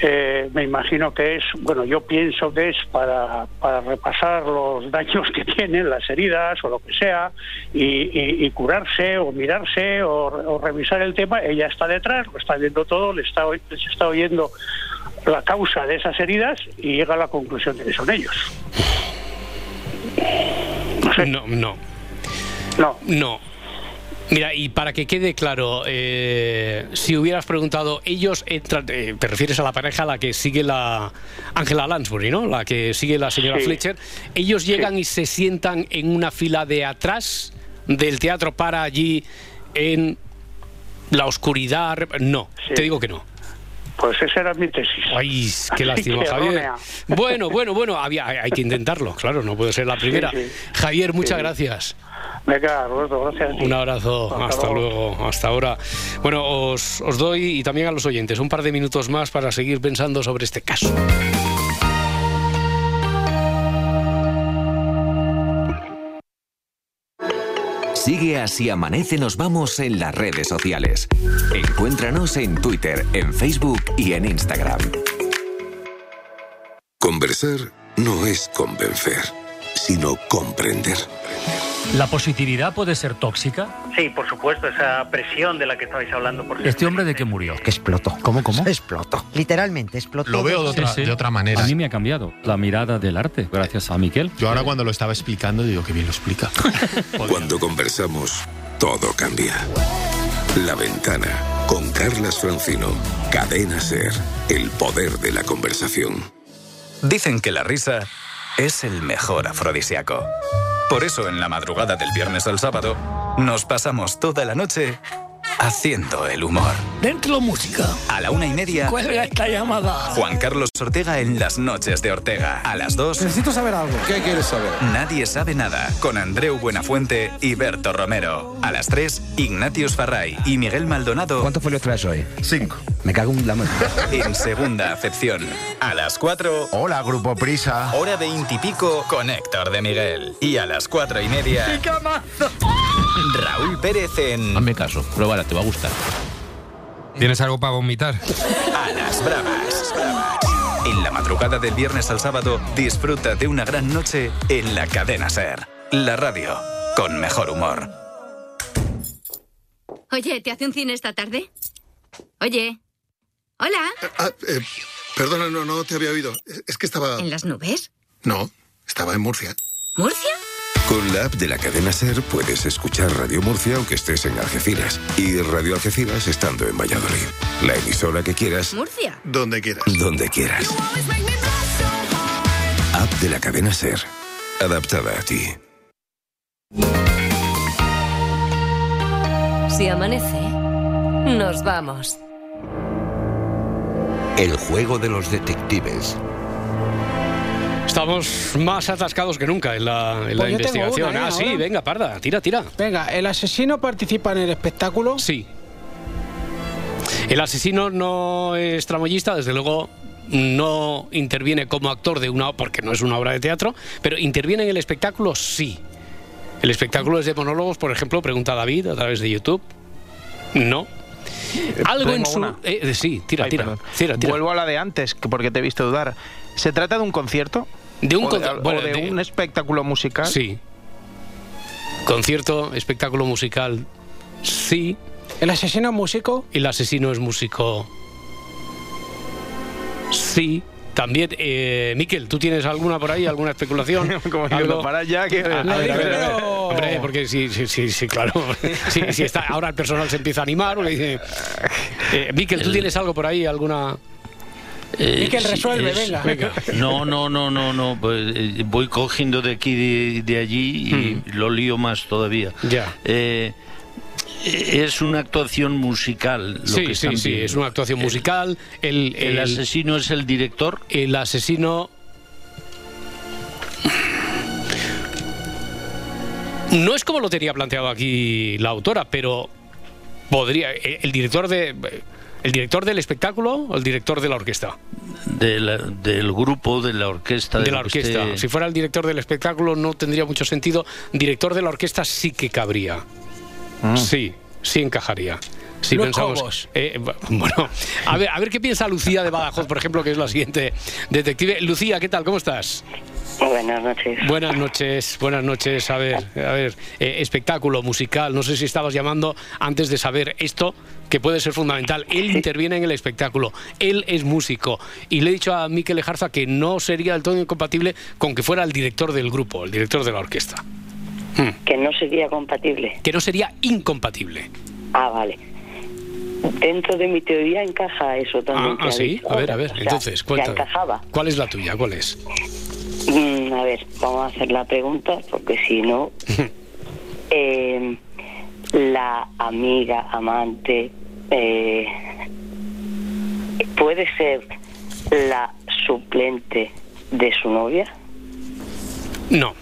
Eh, me imagino que es, bueno, yo pienso que es para, para repasar los daños que <laughs> tienen, las heridas o lo que sea, y, y- y curarse o mirarse o, o revisar el tema. Ella está detrás, lo está viendo todo, le está, les está oyendo la causa de esas heridas y llega a la conclusión de que son ellos. No, no. No. No. Mira, y para que quede claro, eh, si hubieras preguntado, ellos entran, eh, te refieres a la pareja a la que sigue la Angela Lansbury, ¿no? La que sigue la señora Sí. Fletcher. Ellos llegan y se sientan en una fila de atrás del teatro para allí en la oscuridad, no, te digo que no. Pues esa era mi tesis. Ay, qué lástima, Javier. Bueno, bueno, bueno, había, hay que intentarlo, claro, no puede ser la primera. sí. Javier, muchas Sí. gracias. Venga, Roberto, gracias. Un abrazo, Hasta hasta, luego. hasta ahora. Bueno, os, os doy y también a los oyentes un par de minutos más para seguir pensando sobre este caso. Sigue así amanece nos vamos en las redes sociales. Encuéntranos en Twitter, en Facebook y en Instagram. Conversar no es convencer, sino comprender. ¿La positividad puede ser tóxica? Sí, por supuesto, esa presión de la que estabais hablando. Por ¿Este hombre de qué murió? Que explotó. ¿Cómo, cómo? <laughs> Explotó. Literalmente explotó. Lo veo de Sí, otra, sí. de otra manera. A mí me ha cambiado la mirada del arte, gracias a Miquel. Yo ahora cuando lo estaba explicando digo que bien lo explica. <laughs> Cuando conversamos, todo cambia. La ventana, con Carlas Francino. Cadena Ser, el poder de la conversación. Dicen que la risa es el mejor afrodisíaco. Por eso en la madrugada del viernes al sábado nos pasamos toda la noche haciendo el humor. Dentro música. A la una y media, Cuelga esta llamada. Juan Carlos Ortega en las noches de Ortega. A las dos, Necesito saber algo. ¿Qué quieres saber? Nadie sabe nada con Andreu Buenafuente y Berto Romero. A las 3, Ignatius Farray y Miguel Maldonado. ¿Cuántos folios traes hoy? Cinco. Me cago en la mano. <laughs> En segunda acepción. A las 4. Hola, Grupo Prisa. Hora veintipico con Héctor de Miguel. Y a las cuatro y media. <laughs> Raúl Pérez en. Hazme caso, pruébala, te va a gustar. ¿Tienes algo para vomitar? A las bravas. En la madrugada del viernes al sábado, disfruta de una gran noche en la cadena Ser. La radio con mejor humor. Oye, ¿te hace un cine esta tarde? Oye. Hola. Ah, eh, perdona, no, no te había oído. Es- Es que estaba... ¿En las nubes? No, estaba en Murcia. ¿Murcia? Con la app de la cadena Ser puedes escuchar Radio Murcia aunque estés en Algeciras y Radio Algeciras estando en Valladolid. La emisora que quieras, ¿Murcia? Donde quieras. donde quieras. App de la cadena Ser. Adaptada a ti. Si amanece, nos vamos. El juego de los detectives. Estamos más atascados que nunca en la, en la Pues investigación. una, ¿eh? ah, sí, ahora. venga, parda, tira, tira. Venga, ¿el asesino participa en el espectáculo? Sí. El asesino no es tramoyista, desde luego no interviene como actor de una porque no es una obra de teatro, pero interviene en el espectáculo sí. El espectáculo es de monólogos, por ejemplo, pregunta David a través de YouTube. No. Algo en su eh, eh, sí, tira, Ay, tira, tira, tira. Vuelvo a la de antes, que- porque te he visto dudar. ¿Se trata de un concierto? De un ¿O conci- o bueno, de, de- un espectáculo musical? Sí. Concierto, espectáculo musical, sí. ¿El asesino es músico? El asesino es músico, sí. También, eh, Miquel, ¿tú tienes alguna por ahí, alguna especulación? <laughs> Como ¿Algo? para ya que... A, a ver, a ver, a ver. Hombre, porque sí, sí, sí, sí, claro. <laughs> Sí, sí está, ahora el personal se empieza a animar. porque dice, eh, Miquel, ¿tú tienes algo por ahí, alguna...? Eh, Miquel, resuelve, es- venga. No, no, no, no, no. pues, eh, voy cogiendo de aquí y de, de allí y lo lío más todavía. Ya. Eh, es una actuación musical. Lo Sí, que sí, sí, es una actuación musical. El, el asesino es el director. El asesino... No es como lo tenía planteado aquí la autora, pero podría... eh, El director de... ¿El director del espectáculo o el director de la orquesta? de la- del grupo, de la orquesta. de la orquesta. Si fuera el director del espectáculo no tendría mucho sentido. Director de la orquesta sí que cabría. Sí, sí encajaría. Si Los pensamos, Cobos. Eh, <laughs> bueno, a ver, a ver qué piensa Lucía de Badajoz, por ejemplo, que es la siguiente detective. Lucía, ¿qué tal? ¿Cómo estás? Buenas noches. Buenas noches, buenas noches. A ver, a ver, eh, espectáculo musical. No sé si estabas llamando antes de saber esto, que puede ser fundamental. Él interviene en el espectáculo, él es músico. Y le he dicho a Miquel Ejarza que no sería del todo incompatible con que fuera el director del grupo, el director de la orquesta. Que no sería compatible. Que no sería incompatible. Ah, vale. Dentro de mi teoría encaja eso también. Ah, ah, sí. dicho A ver, a ver. O sea, Entonces, cuéntame. encajaba. ¿Cuál es la tuya? ¿Cuál es? Mm, a ver, vamos a hacer la pregunta, porque si no... <laughs> eh, la amiga, amante, eh, puede ser la suplente de su novia. No.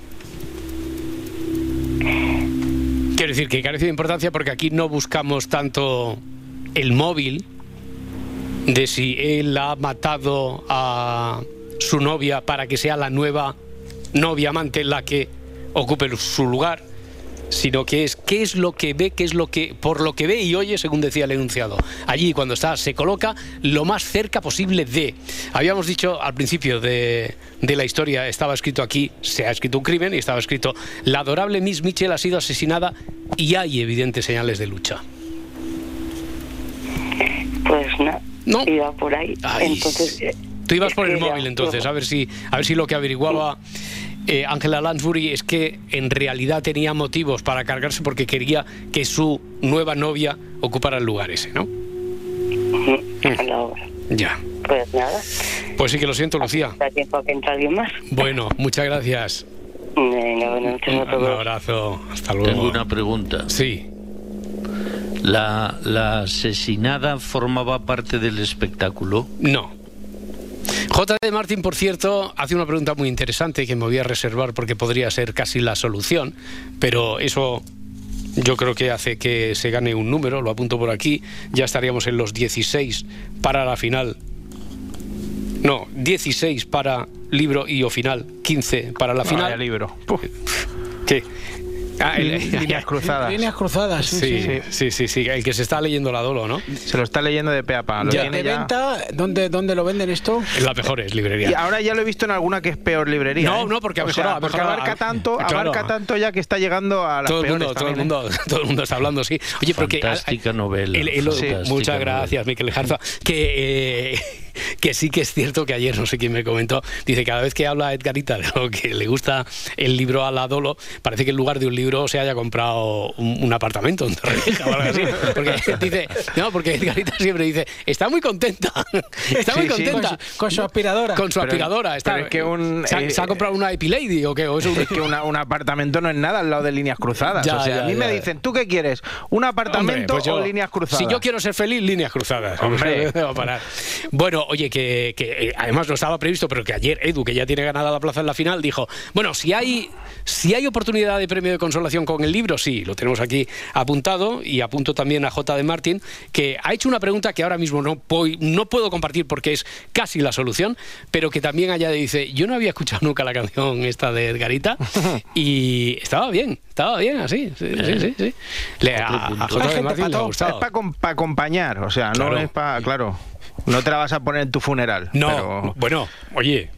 Quiero decir que carece de importancia porque aquí no buscamos tanto el móvil de si él ha matado a su novia para que sea la nueva novia amante la que ocupe su lugar, sino que es qué es lo que ve, qué es lo que por lo que ve y oye, según decía el enunciado. Allí cuando está se coloca lo más cerca posible de. Habíamos dicho al principio de, de la historia, estaba escrito aquí, se ha escrito un crimen y estaba escrito la adorable Miss Mitchell ha sido asesinada y hay evidentes señales de lucha. Pues no, iba por ahí. Entonces, Tú ibas por el móvil entonces, a ver si, a ver si lo que averiguaba eh, Angela Lansbury es que en realidad tenía motivos para cargarse porque quería que su nueva novia ocupara el lugar ese, ¿no? a la hora. Ya. Pues nada, Pues sí que lo siento, Lucía. tiempo a que entre alguien más. Bueno, muchas gracias. Venga, buenas noches a Un abrazo. Hasta luego. Tengo una pregunta. Sí. ¿La, ¿La asesinada formaba parte del espectáculo? No. J.D. Martin, por cierto, hace una pregunta muy interesante que me voy a reservar porque podría ser casi la solución, pero eso yo creo que hace que se gane un número, lo apunto por aquí, ya estaríamos en los 16 para la final. No, 16 para libro y o final, 15 para la final. Libro. ¿Qué? Ah, el- <laughs> Líneas cruzadas. Líneas cruzadas, sí, Sí, sí. sí, sí, sí, el que se está leyendo la Dolo, ¿no? Se lo está leyendo de pe a pa. Lo Ya. tiene ¿De ya- venta? ¿Dónde, ¿Dónde lo venden esto? En las mejores librerías. Y ahora ya lo he visto en alguna que es peor librería. No, ¿eh? no, porque ha O mejorado, sea, ha porque mejorado. abarca tanto, Claro. abarca tanto ya que está llegando a las todo el peores mundo, todo el ¿eh? mundo, todo el mundo está hablando, sí. Oye, porque Fantástica novela. el- el- fantástica muchas novela. gracias, Miquel Jarza. Que, eh, que sí que es cierto que ayer no sé quién me comentó, dice cada vez que habla Edgarita de lo <laughs> que le gusta el libro a la Dolo, parece que en lugar de un libro se haya comprado un, un apartamento en Torrevieja o algo así. <laughs> Porque dice, no, porque Edgarita siempre dice, está muy contenta, <laughs> está muy sí. contenta. Con su, con su aspiradora. Con su Pero- aspiradora. Está, pero es que un, ¿se, ha, eh, se ha comprado una Epilady o qué? ¿O es un- Es que una- un apartamento no es nada al lado de líneas cruzadas. Ya, o sea, ya, a mí ya. me dicen, ¿tú qué quieres? ¿Un apartamento Hombre, pues yo- o líneas cruzadas? Si yo quiero ser feliz, líneas cruzadas. Hombre. ¿Dónde va a parar? Bueno, oye, que, que, eh, además no estaba previsto, pero que ayer Edu, que ya tiene ganada la plaza en la final, dijo, bueno, si hay, si hay oportunidad de premio de consolación con el libro, sí, lo tenemos aquí apuntado y apunto también a J. de Martín, que ha hecho una pregunta que ahora mismo no, voy- no puedo compartir porque es casi la solución, pero que también allá dice, yo no había escuchado nunca la canción esta de Edgarita <laughs> y estaba bien, estaba bien así, sí, sí, sí. sí. Le- a, a J. de Martín le ha Es gustado. para acompañar, o sea, Claro. no es para, claro, no te la vas a poner en tu funeral. No, pero- bueno, oye,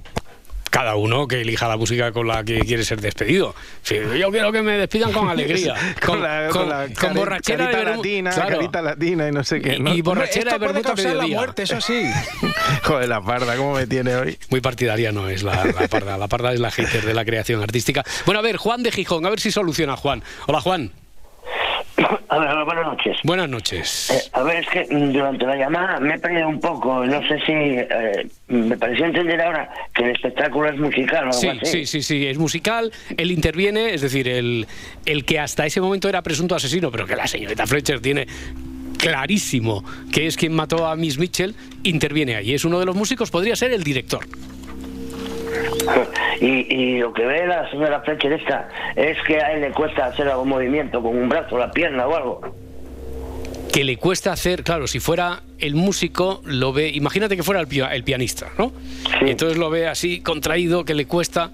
cada uno que elija la música con la que quiere ser despedido. Sí, yo quiero que me despidan con <laughs> alegría, con, la, con, la con cari- borrachera carita de latina, claro. carita latina y no sé qué. ¿no? y borrachera Esto de puede causar la muerte, eso sí. <laughs> Joder, la parda, ¿cómo me tiene hoy? Muy partidaria no es la, la parda. La parda es la hater de la creación artística. Bueno, a ver, Juan de Gijón, a ver si soluciona Juan. Hola, Juan. <coughs> A ver, buenas noches. Buenas noches. Eh, a ver, es que mm, durante la llamada me he perdido un poco. No sé si eh, me pareció entender ahora que el espectáculo es musical o algo Sí, así. sí, sí, sí, es musical, él interviene, es decir, el, el que hasta ese momento era presunto asesino, pero que la señorita Fletcher tiene clarísimo que es quien mató a Miss Mitchell, interviene ahí. Es uno de los músicos, podría ser el director. <laughs> Y, y lo que ve la señora Fletcher esta es que a él le cuesta hacer algún movimiento con un brazo, la pierna o algo. Que le cuesta hacer, claro, si fuera el músico, lo ve, imagínate que fuera el, pia- el pianista, ¿no? Y entonces lo ve así contraído, que le cuesta.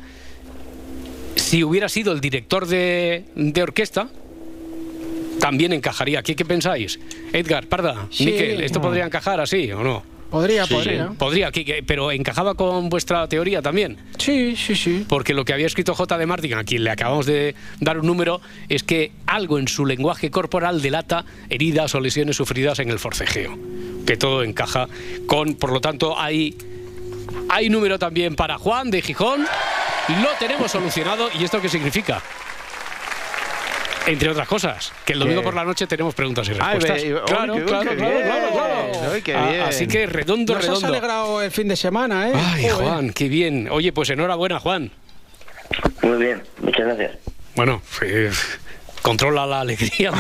Si hubiera sido el director de, de orquesta, también encajaría. ¿Qué, qué pensáis? Edgar, Parda, Sí. Miquel, ¿esto podría encajar así o no? Podría, Sí, podría. Podría, que- que- pero encajaba con vuestra teoría también. Sí, sí, sí. Porque lo que había escrito J. de Martin, a quien le acabamos de dar un número, es que algo en su lenguaje corporal delata heridas o lesiones sufridas en el forcejeo. Que todo encaja con, por lo tanto, hay, hay número también para Juan de Gijón. Lo tenemos solucionado. ¿Y esto qué significa? Entre otras cosas, que el domingo ¿Qué? por la noche tenemos preguntas y respuestas. claro, claro, claro. Así que redondo, Nos has redondo. alegrado el fin de semana, ¿eh? Ay, Joder. Juan, qué bien. Oye, pues enhorabuena, Juan. Muy bien, muchas gracias. Bueno, eh, controla la alegría, <laughs>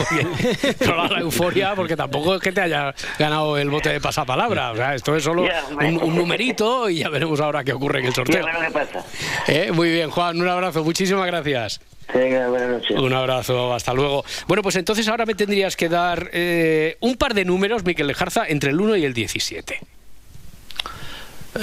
porque, controla la euforia, porque tampoco es que te haya ganado el bote de pasapalabra. O sea, esto es solo un, un numerito y ya veremos ahora qué ocurre en el sorteo. Ya, bueno, ¿qué pasa? Eh, Muy bien, Juan, un abrazo, muchísimas gracias. Venga, buenas noches. Un abrazo, hasta luego. Bueno, pues entonces ahora me tendrías que dar eh, un par de números, Miquel Lejarza, entre el 1 y el 17.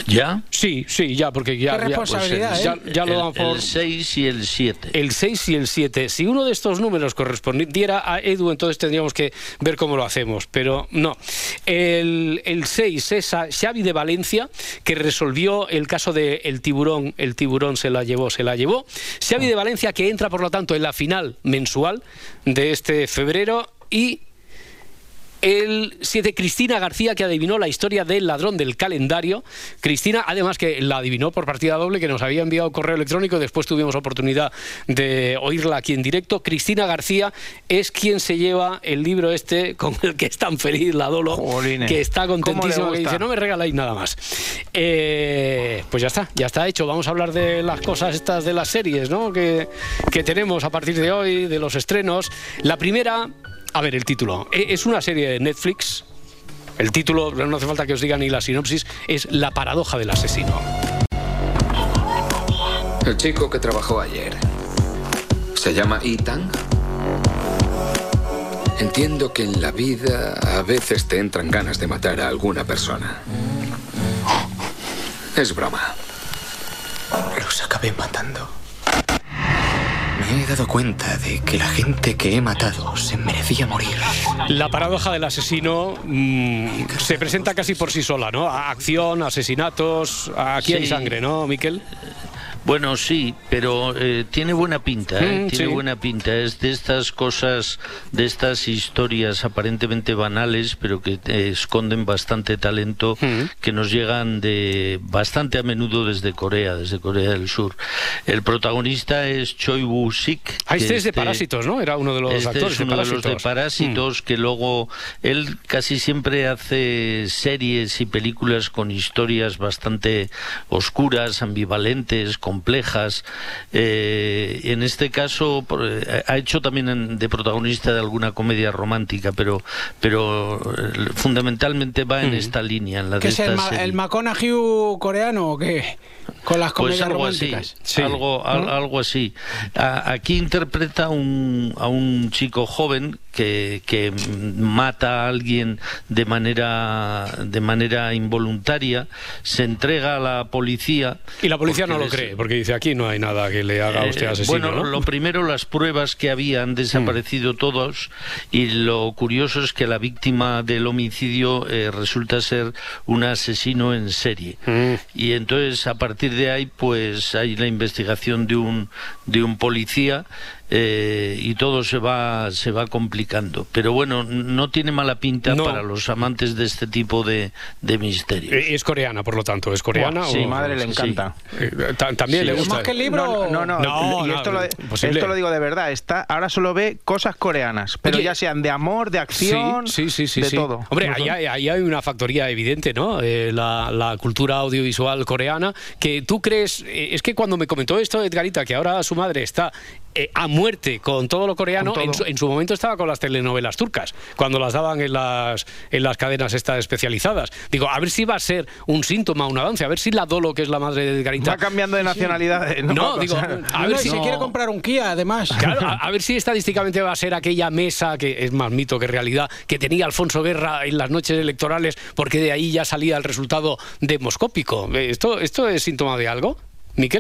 ¿Ya? Sí, sí, ya, porque ya, Qué ya, responsabilidad, ya, ¿eh? ya lo el, dan por... el 6 y el 7. El 6 y el 7. Si uno de estos números correspondiera a Edu, entonces tendríamos que ver cómo lo hacemos. Pero no. El, el 6 es a Xavi de Valencia, que resolvió el caso del el tiburón. El tiburón se la llevó, se la llevó. Xavi de Valencia, que entra, por lo tanto, en la final mensual de este febrero. Y el 7, Cristina García, que adivinó la historia del ladrón del calendario. Cristina, además que la adivinó por partida doble, que nos había enviado correo electrónico y después tuvimos oportunidad de oírla aquí en directo. Cristina García es quien se lleva el libro este con el que es tan feliz la Dolo, Jolines. que está contentísima, ¿Cómo le que dice, no me regaláis nada más. Eh, pues ya está, ya está hecho. Vamos a hablar de las cosas estas de las series, ¿no? Que, que tenemos a partir de hoy, de los estrenos. La primera, a ver, el título. E- Es una serie de Netflix. El título, no hace falta que os diga ni la sinopsis, es La paradoja del asesino. El chico que trabajó ayer. ¿Se llama Ethan? Entiendo que en la vida a veces te entran ganas de matar a alguna persona. Es broma. Los acabé matando. Me he dado cuenta de que la gente que he matado se merecía morir. La paradoja del asesino mm, se presenta casi por sí sola, ¿no? Acción, asesinatos, aquí hay Sí. sangre, ¿no, Miquel? Bueno, sí, pero eh, tiene buena pinta, ¿eh? Mm, tiene sí. buena pinta. Es de estas cosas, de estas historias aparentemente banales, pero que eh, esconden bastante talento, Mm. que nos llegan de bastante a menudo desde Corea, desde Corea del Sur. El protagonista es Choi Woo-sik. Ah, este es de Parásitos, ¿no? Era uno de los este actores es de uno de los Parásitos. de Parásitos, que luego él casi siempre hace series y películas con historias bastante oscuras, ambivalentes, complejas. Eh, en este caso por- eh, ha hecho también en- de protagonista de alguna comedia romántica, pero pero eh, fundamentalmente va en Mm. esta línea, en la ¿Qué de es el, ma- serie. el McConaughey coreano o qué? Con las Pues comedias algo así, románticas. algo, al- algo así. A- aquí interpreta un, a un chico joven que, que mata a alguien de manera, de manera involuntaria, se entrega a la policía. Y la policía no lo cree, porque dice aquí no hay nada que le haga a usted eh, asesino. bueno, ¿no? lo primero, las pruebas que había han desaparecido todos y lo curioso es que la víctima del homicidio eh, resulta ser un asesino en serie. Mm. Y entonces, a partir de ahí, pues hay la investigación de un, de un policía eh, y todo se va, se va complicando. Pero bueno, no tiene mala pinta No. para los amantes de este tipo de, de misterios. Eh, Es coreana, por lo tanto, ¿es coreana? Sí, o- madre le encanta. Eh, ta- También Sí. le ¿Es gusta. más que el libro? No, no, no, No, y no, esto, lo, imposible. esto lo digo de verdad. Está, ahora solo ve cosas coreanas, pero Oye, ya sean de amor, de acción, sí, sí, sí, sí, de sí. todo. Hombre, ahí hay, ahí hay una factoría evidente, ¿no? Eh, la, la cultura audiovisual coreana, que tú crees, eh, es que cuando me comentó esto Edgarita, que ahora su madre está eh, a muerte con todo lo coreano, todo. En, su, en su momento estaba con las telenovelas turcas, cuando las daban en las, en las cadenas estas especializadas. Digo, a ver si va a ser un síntoma, un avance, a ver si la Dolo, que es la madre de Edgarita... Va cambiando de nacionalidades. No, No, <laughs> O digo, a No, ver si... se quiere comprar un Kia, además. Claro, a, <laughs> a ver si estadísticamente va a ser aquella mesa, que es más mito que realidad, que tenía Alfonso Guerra en las noches electorales, porque de ahí ya salía el resultado demoscópico. Eh, ¿Esto, esto es síntoma de algo?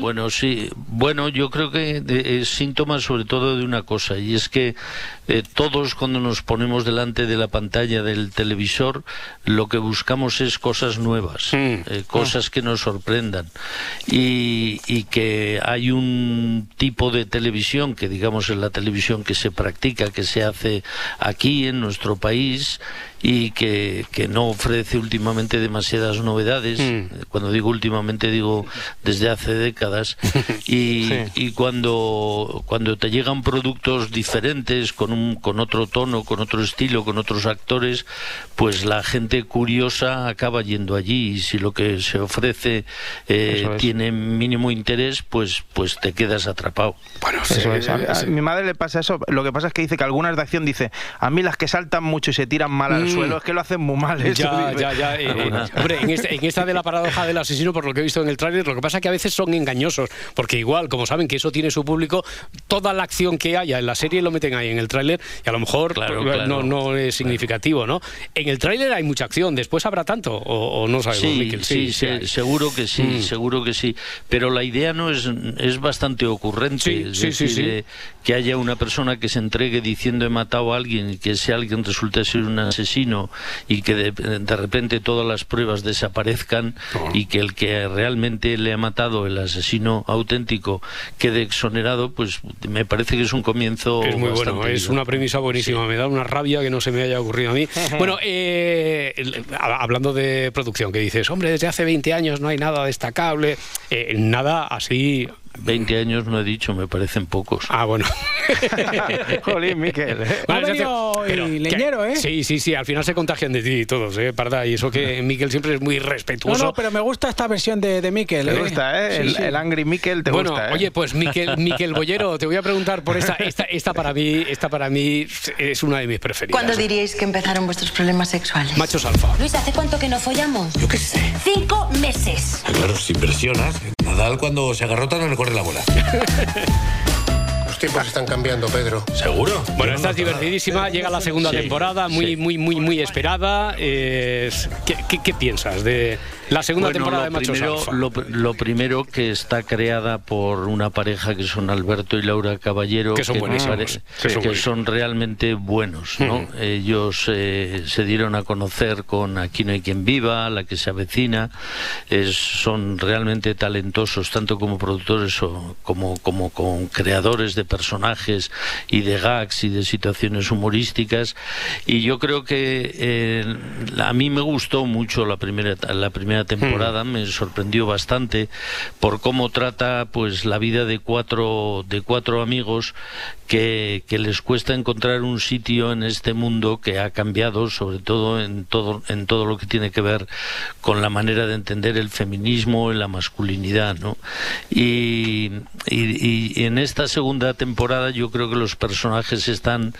Bueno, sí. Bueno, yo creo que es síntoma sobre todo de una cosa, y es que eh, todos cuando nos ponemos delante de la pantalla del televisor, lo que buscamos es cosas nuevas, eh, cosas que nos sorprendan. Y, y que hay un tipo de televisión, que digamos es la televisión que se practica, que se hace aquí en nuestro país, y que, que no ofrece últimamente demasiadas novedades. Eh, Cuando digo últimamente digo desde hace décadas. <laughs> Y, y cuando, cuando te llegan productos diferentes, con un, con otro tono, con otro estilo, con otros actores, pues la gente curiosa acaba yendo allí y si lo que se ofrece eh, es. tiene mínimo interés, pues, pues te quedas atrapado. Bueno, Eso es. A, a mi madre le pasa eso. Lo que pasa es que dice que algunas de acción dice, a mí las que saltan mucho y se tiran mal al Mm. suelo es que lo hacen muy mal. eso", Ya, ya, ya. eh, hombre, en, este- en esta de la paradoja del asesino, por lo que he visto en el tráiler, lo que pasa es que a veces son engañosos, porque igual, como saben que eso tiene su público, toda la acción que haya en la serie lo meten ahí en el tráiler y a lo mejor Claro, pues, claro. No, no es significativo, ¿no? En el tráiler hay mucha acción, después habrá tanto, o, o no sabemos, Sí, Miquel? sí, se- hay. seguro que sí, Mm. seguro que sí. Pero la idea no es, es bastante ocurrente. Sí, es sí, sí, decir, sí. eh, que haya una persona que se entregue diciendo he matado a alguien y que ese alguien resulte ser un asesino y que de, de repente todas las pruebas desaparezcan y que el que realmente le ha matado, el asesino auténtico, quede exonerado, pues me parece que es un comienzo. Es muy bastante bueno, es. Una premisa buenísima, me da una rabia que no se me haya ocurrido a mí. <laughs> bueno, eh, hablando de producción, que dices, hombre, desde hace 20 años no hay nada destacable, eh, nada así... 20 años no he dicho, me parecen pocos. Ah, bueno. <laughs> Jolín, Miquel. ¿eh? Ha Bueno, venido pero y que- leñero, ¿eh? Sí, sí, sí, al final se contagian de ti todos, ¿eh? Parda, y eso que Miquel siempre es muy No, respetuoso. no, pero me gusta esta versión de, de Miquel. Te ¿eh? gusta, ¿eh? Sí, el, sí. el Angry Miquel te bueno, gusta, ¿eh? oye, pues Miquel, <laughs> Miquel Bollero, te voy a preguntar por esta, esta, esta para mí, esta para mí es una de mis preferidas. ¿Cuándo diríais que empezaron vuestros problemas sexuales? Machos alfa. Luis, ¿hace cuánto que no follamos? Yo qué sé. Cinco meses. Claro, si impresionas. Nadal cuando se agarrota no le corre la bola. Los tiempos están cambiando, Pedro. ¿Seguro? Bueno, esta es divertidísima, llega la segunda Sí, temporada, muy, muy, muy, muy esperada. Es- ¿qué, qué, qué piensas de la segunda Bueno, temporada de Machos primero, Alfa? lo, lo primero que está creada por una pareja que son Alberto y Laura Caballero, Que son me buenísimos, que son que son realmente buenos. ¿no? Ujú. Ellos eh, se dieron a conocer con Aquí no hay quien viva, La que se avecina. Es- son realmente talentosos, tanto como productores o como, como con creadores de personajes y de gags y de situaciones humorísticas. Y yo creo que eh, a mí me gustó mucho la primera, la primera temporada, me sorprendió bastante por cómo trata pues la vida de cuatro, de cuatro amigos que, les cuesta encontrar un sitio en este mundo que ha cambiado, sobre todo en todo, en todo lo que tiene que ver con la manera de entender el feminismo y la masculinidad, ¿no? Y, y- y en esta segunda temporada yo creo que los personajes están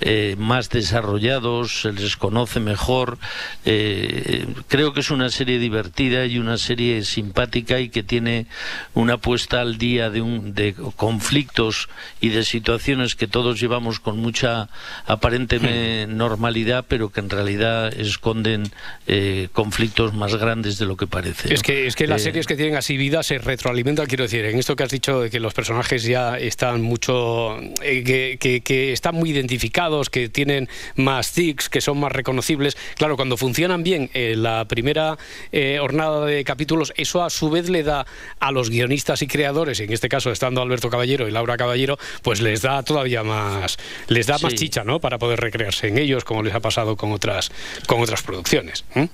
eh, más desarrollados, se les conoce mejor. eh, creo que es una serie divertida y una serie simpática y que tiene una puesta al día de, un, de conflictos y de situaciones que todos llevamos con mucha aparente normalidad, pero que en realidad esconden eh, conflictos más grandes de lo que parece. Es que, es que las Eh, series que tienen así vida se retroalimentan, quiero decir, en esto que has dicho de que los personajes ya están mucho, eh, que, que- que están muy identificados, que tienen más tics, que son más reconocibles. Claro, cuando funcionan bien la primera jornada de capítulos, eso a su vez le da a los guionistas y creadores, en este caso estando Alberto Caballero y Laura Caballero, pues les da todavía más, les da más chicha, ¿no? Para poder recrearse en ellos, como les ha pasado con otras, con otras producciones. ¿eh?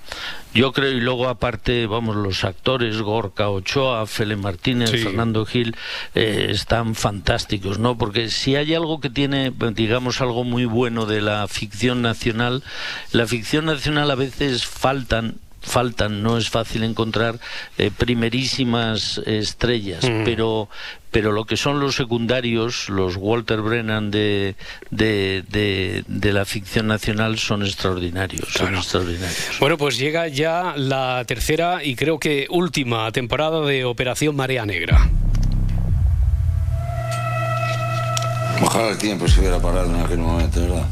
Yo creo, y luego aparte, vamos, los actores, Gorka Ochoa, Fele Martínez, Sí. Fernando Gil, eh, están fantásticos, ¿no? Porque si hay algo que tiene, digamos, algo muy bueno de la ficción nacional, la ficción nacional a veces faltan faltan, no es fácil encontrar eh, primerísimas estrellas, Mm. pero pero lo que son los secundarios, los Walter Brennan de, de, de, de la ficción nacional son extraordinarios, son extraordinarios. Bueno, pues llega ya la tercera y creo que última temporada de Operación Marea Negra. Ojalá el tiempo se hubiera parado en aquel momento, ¿verdad?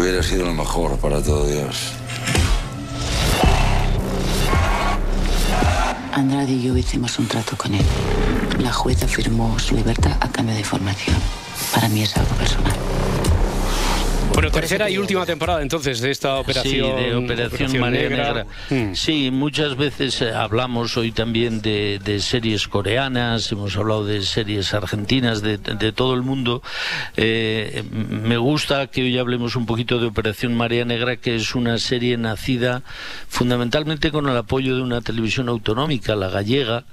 Hubiera sido lo mejor para todo Dios. Andrade y yo hicimos un trato con él. La jueza firmó su libertad a cambio de información. Para mí es algo personal. Bueno, tercera y última temporada entonces de esta operación. Sí, de Operación, Marea Negra. Mm. Sí, muchas veces eh, hablamos hoy también de, series coreanas, hemos hablado de series argentinas, de, todo el mundo. Eh, me gusta que hoy hablemos un poquito de Operación Marea Negra, que es una serie nacida fundamentalmente con el apoyo de una televisión autonómica, la gallega,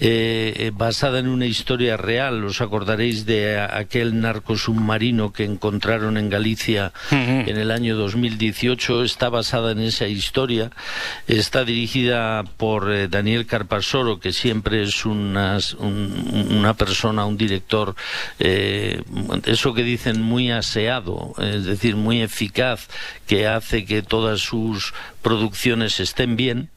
eh, basada en una historia real. Os acordaréis de aquel narco submarino que encontraron en Galicia en el año 2018. Está basada en esa historia. Está dirigida por eh, Daniel Carpasoro, que siempre es una, una persona, un director, eh, eso que dicen muy aseado, es decir, muy eficaz, que hace que todas sus producciones estén bien.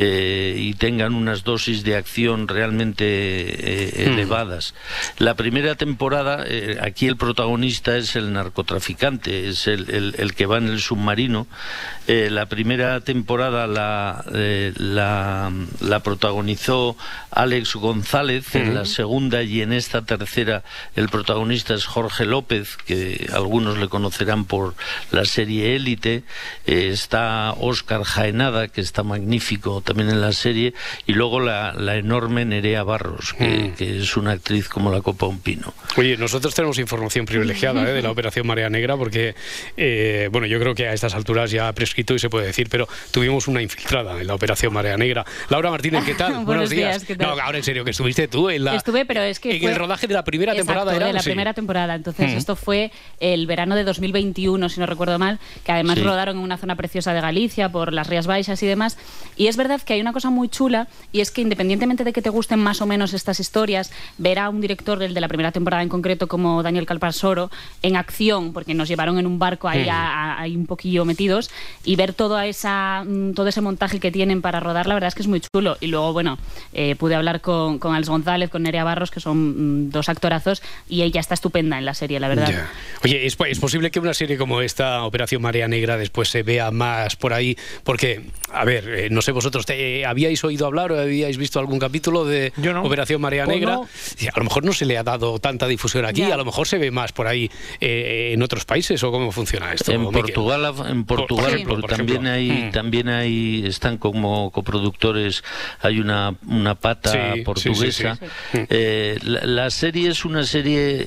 Eh, y tengan unas dosis de acción realmente eh, hmm. elevadas. La primera temporada, eh, aquí el protagonista es el narcotraficante, es el, el, que va en el submarino. la primera temporada la, la, la, protagonizó Alex González, en la segunda y en esta tercera el protagonista es Jorge López, que algunos le conocerán por la serie Élite. está Óscar Jaenada, que está magnífico también en la serie, y luego la, enorme Nerea Barros, mm. que, es una actriz como la Copa Un Pino. Oye, nosotros tenemos información privilegiada ¿eh? de la <laughs> Operación Marea Negra, porque, eh, bueno, yo creo que a estas alturas ya ha prescrito y se puede decir, pero tuvimos una infiltrada en la Operación Marea Negra. Laura Martínez, ¿qué tal? <laughs> Buenos, días. No, ahora en serio, que estuviste tú en la... Estuve, pero es que... En el rodaje de la primera temporada era... de la primera temporada. Entonces, esto fue el verano de 2021, si no recuerdo mal, que además rodaron en una zona preciosa de Galicia, por las Rías Baixas y demás. Y es verdad que hay una cosa muy chula y es que independientemente de que te gusten más o menos estas historias, ver a un director, del de la primera temporada en concreto, como Daniel Calparsoro, en acción, porque nos llevaron en un barco ahí, un poquillo metidos, y ver todo, esa, mm, todo ese montaje que tienen para rodar, la verdad es que es muy chulo. Y luego, bueno, eh, pude hablar con, con Alex González, con Nerea Barros, que son mm, dos actorazos, y ella está estupenda en la serie, la verdad. Oye, ¿es, ¿es posible que una serie como esta, Operación Marea Negra, después se vea más por ahí? Porque, a ver, eh, no sé vosotros, te, ¿habíais oído hablar o habíais visto algún capítulo de Operación Marea pues Negra? A lo mejor no se le ha dado tanta difusión aquí, a lo mejor se ve más por ahí eh, en otros países o cómo funciona esto. En Portugal, en Portugal también hay, mm. también hay, están como coproductores, hay una, una pata portuguesa. Eh, la, serie es una serie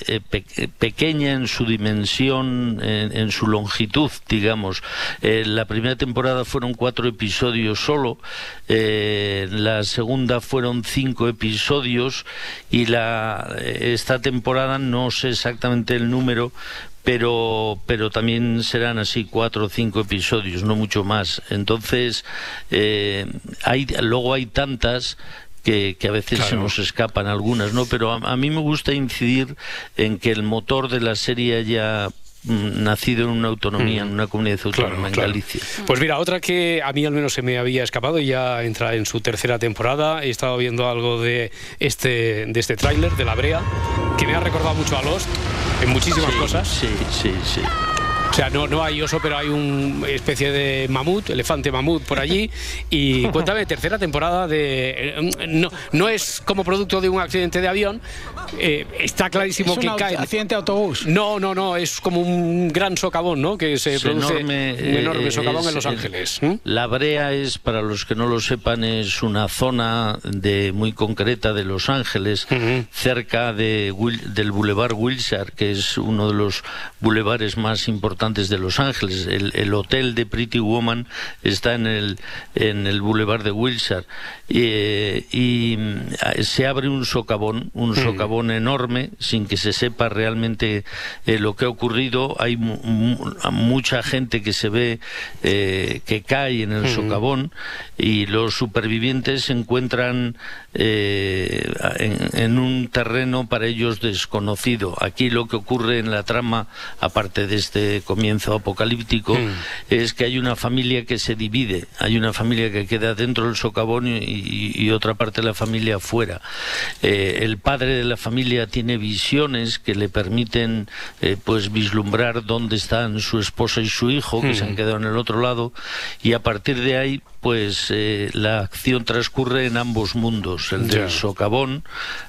pequeña en su dimensión, en, su longitud, digamos. la primera temporada fueron cuatro episodios solo. Eh, la segunda fueron cinco episodios y la, esta temporada no sé exactamente el número, pero, pero también serán así cuatro o cinco episodios, no mucho más. Entonces, eh, hay, luego hay tantas que, a veces se nos escapan algunas, ¿no? Pero a, mí me gusta incidir en que el motor de la serie haya nacido en una autonomía, mm. en una comunidad autónoma, en Galicia. Pues mira, otra que a mí al menos se me había escapado y ya entra en su tercera temporada. He estado viendo algo de este, de este tráiler, de La Brea, que me ha recordado mucho a Lost en muchísimas cosas. Sí, sí, sí. O sea, no, no hay oso, pero hay una especie de mamut, elefante mamut por allí. Y <laughs> cuéntame, tercera temporada de... Eh, no, no es como producto de un accidente de avión, eh, está clarísimo que cae... accidente de autobús? No, no, no, es como un gran socavón, ¿no? Que se produce enorme, un enorme eh, socavón en Los Ángeles. La Brea es, para los que no lo sepan, es una zona de muy concreta de Los Ángeles, cerca de, del Boulevard Wilshire, que es uno de los bulevares más importantes de Los Ángeles. El, hotel de Pretty Woman está en el, en el Boulevard de Wilshire y mm, se abre un socavón, un socavón enorme, sin que se sepa realmente eh, lo que ha ocurrido. Hay mucha gente que se ve eh, que cae en el socavón y los supervivientes se encuentran eh, en, un terreno para ellos desconocido. Aquí lo que ocurre en la trama, aparte de este comienzo apocalíptico, es que hay una familia que se divide, hay una familia que queda dentro del socavón y, otra parte de la familia fuera. Eh, el padre de la familia tiene visiones que le permiten eh, pues vislumbrar dónde están su esposa y su hijo, que se han quedado en el otro lado, y a partir de ahí pues eh, la acción transcurre en ambos mundos, el del socavón,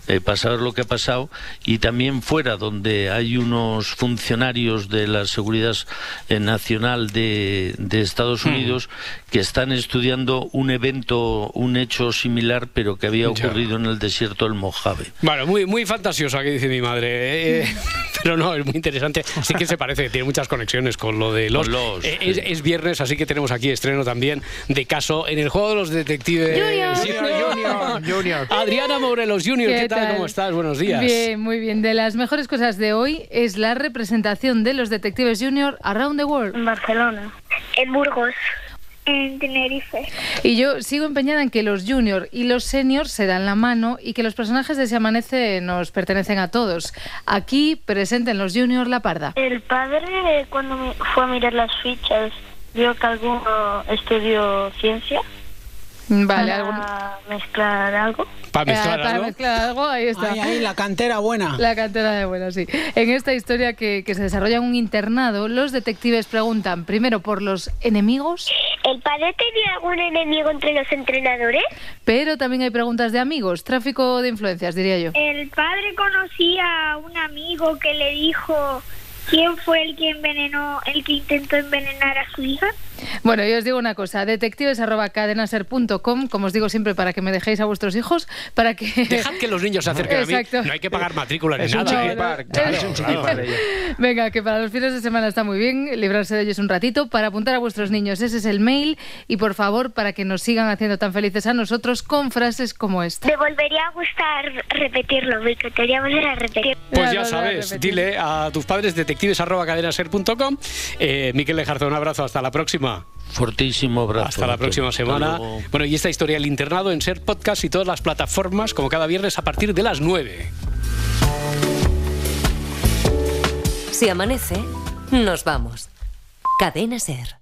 eh, pasar lo que ha pasado, y también fuera, donde hay unos funcionarios de la Seguridad Nacional de, Estados Unidos que están estudiando un evento, un hecho similar, pero que había ocurrido en el desierto del Mojave. Bueno, muy, muy fantasioso, aquí dice mi madre. <laughs> <laughs> pero no, es muy interesante. Sí que se parece, tiene muchas conexiones con lo de los. es, viernes, así que tenemos aquí estreno también de caso en el juego de los detectives. Junior. Junior, Adriana Morelos Junior, ¿qué, tal? ¿Cómo estás? Buenos días. Bien, muy bien. De las mejores cosas de hoy es la representación de los detectives Junior around the world. En Barcelona. En Burgos. En Tenerife. Y yo sigo empeñada en que los junior y los senior se dan la mano y que los personajes de Se Amanece nos pertenecen a todos. Aquí presenten los junior la parda. El padre, cuando fue a mirar las fichas, vio que alguno estudió ciencia. Vale, para mezclar algo. ¿Para mezclar, eh, algo? mezclar algo? Ahí está. Ahí, ahí, la cantera buena. La cantera de buena, sí. En esta historia que, que se desarrolla en un internado, los detectives preguntan primero por los enemigos. ¿El padre tenía algún enemigo entre los entrenadores? Pero también hay preguntas de amigos, tráfico de influencias, diría yo. ¿El padre conocía a un amigo que le dijo quién fue el que envenenó, el que intentó envenenar a su hija? Bueno, yo os digo una cosa, detectives.cadenaser.com, como os digo siempre, para que me dejéis a vuestros hijos, para que... <laughs> Dejad que los niños se acerquen a mí, no hay que pagar matrícula ni nada. ¿eh? Venga, que para los fines de semana está muy bien librarse de ellos un ratito, para apuntar a vuestros niños, ese es el mail, y por favor, para que nos sigan haciendo tan felices a nosotros con frases como esta. Me volvería a gustar repetirlo, me encantaría volver a repetir. Pues ya sabes, dile a tus padres detectives.cadenaser.com. Eh, Miquel Lejarza, un abrazo, hasta la próxima. Fortísimo abrazo. Hasta la próxima semana. Bueno, y esta historia, el internado en Ser Podcast y todas las plataformas, como cada viernes a partir de las 9. Si amanece, nos vamos. Cadena Ser.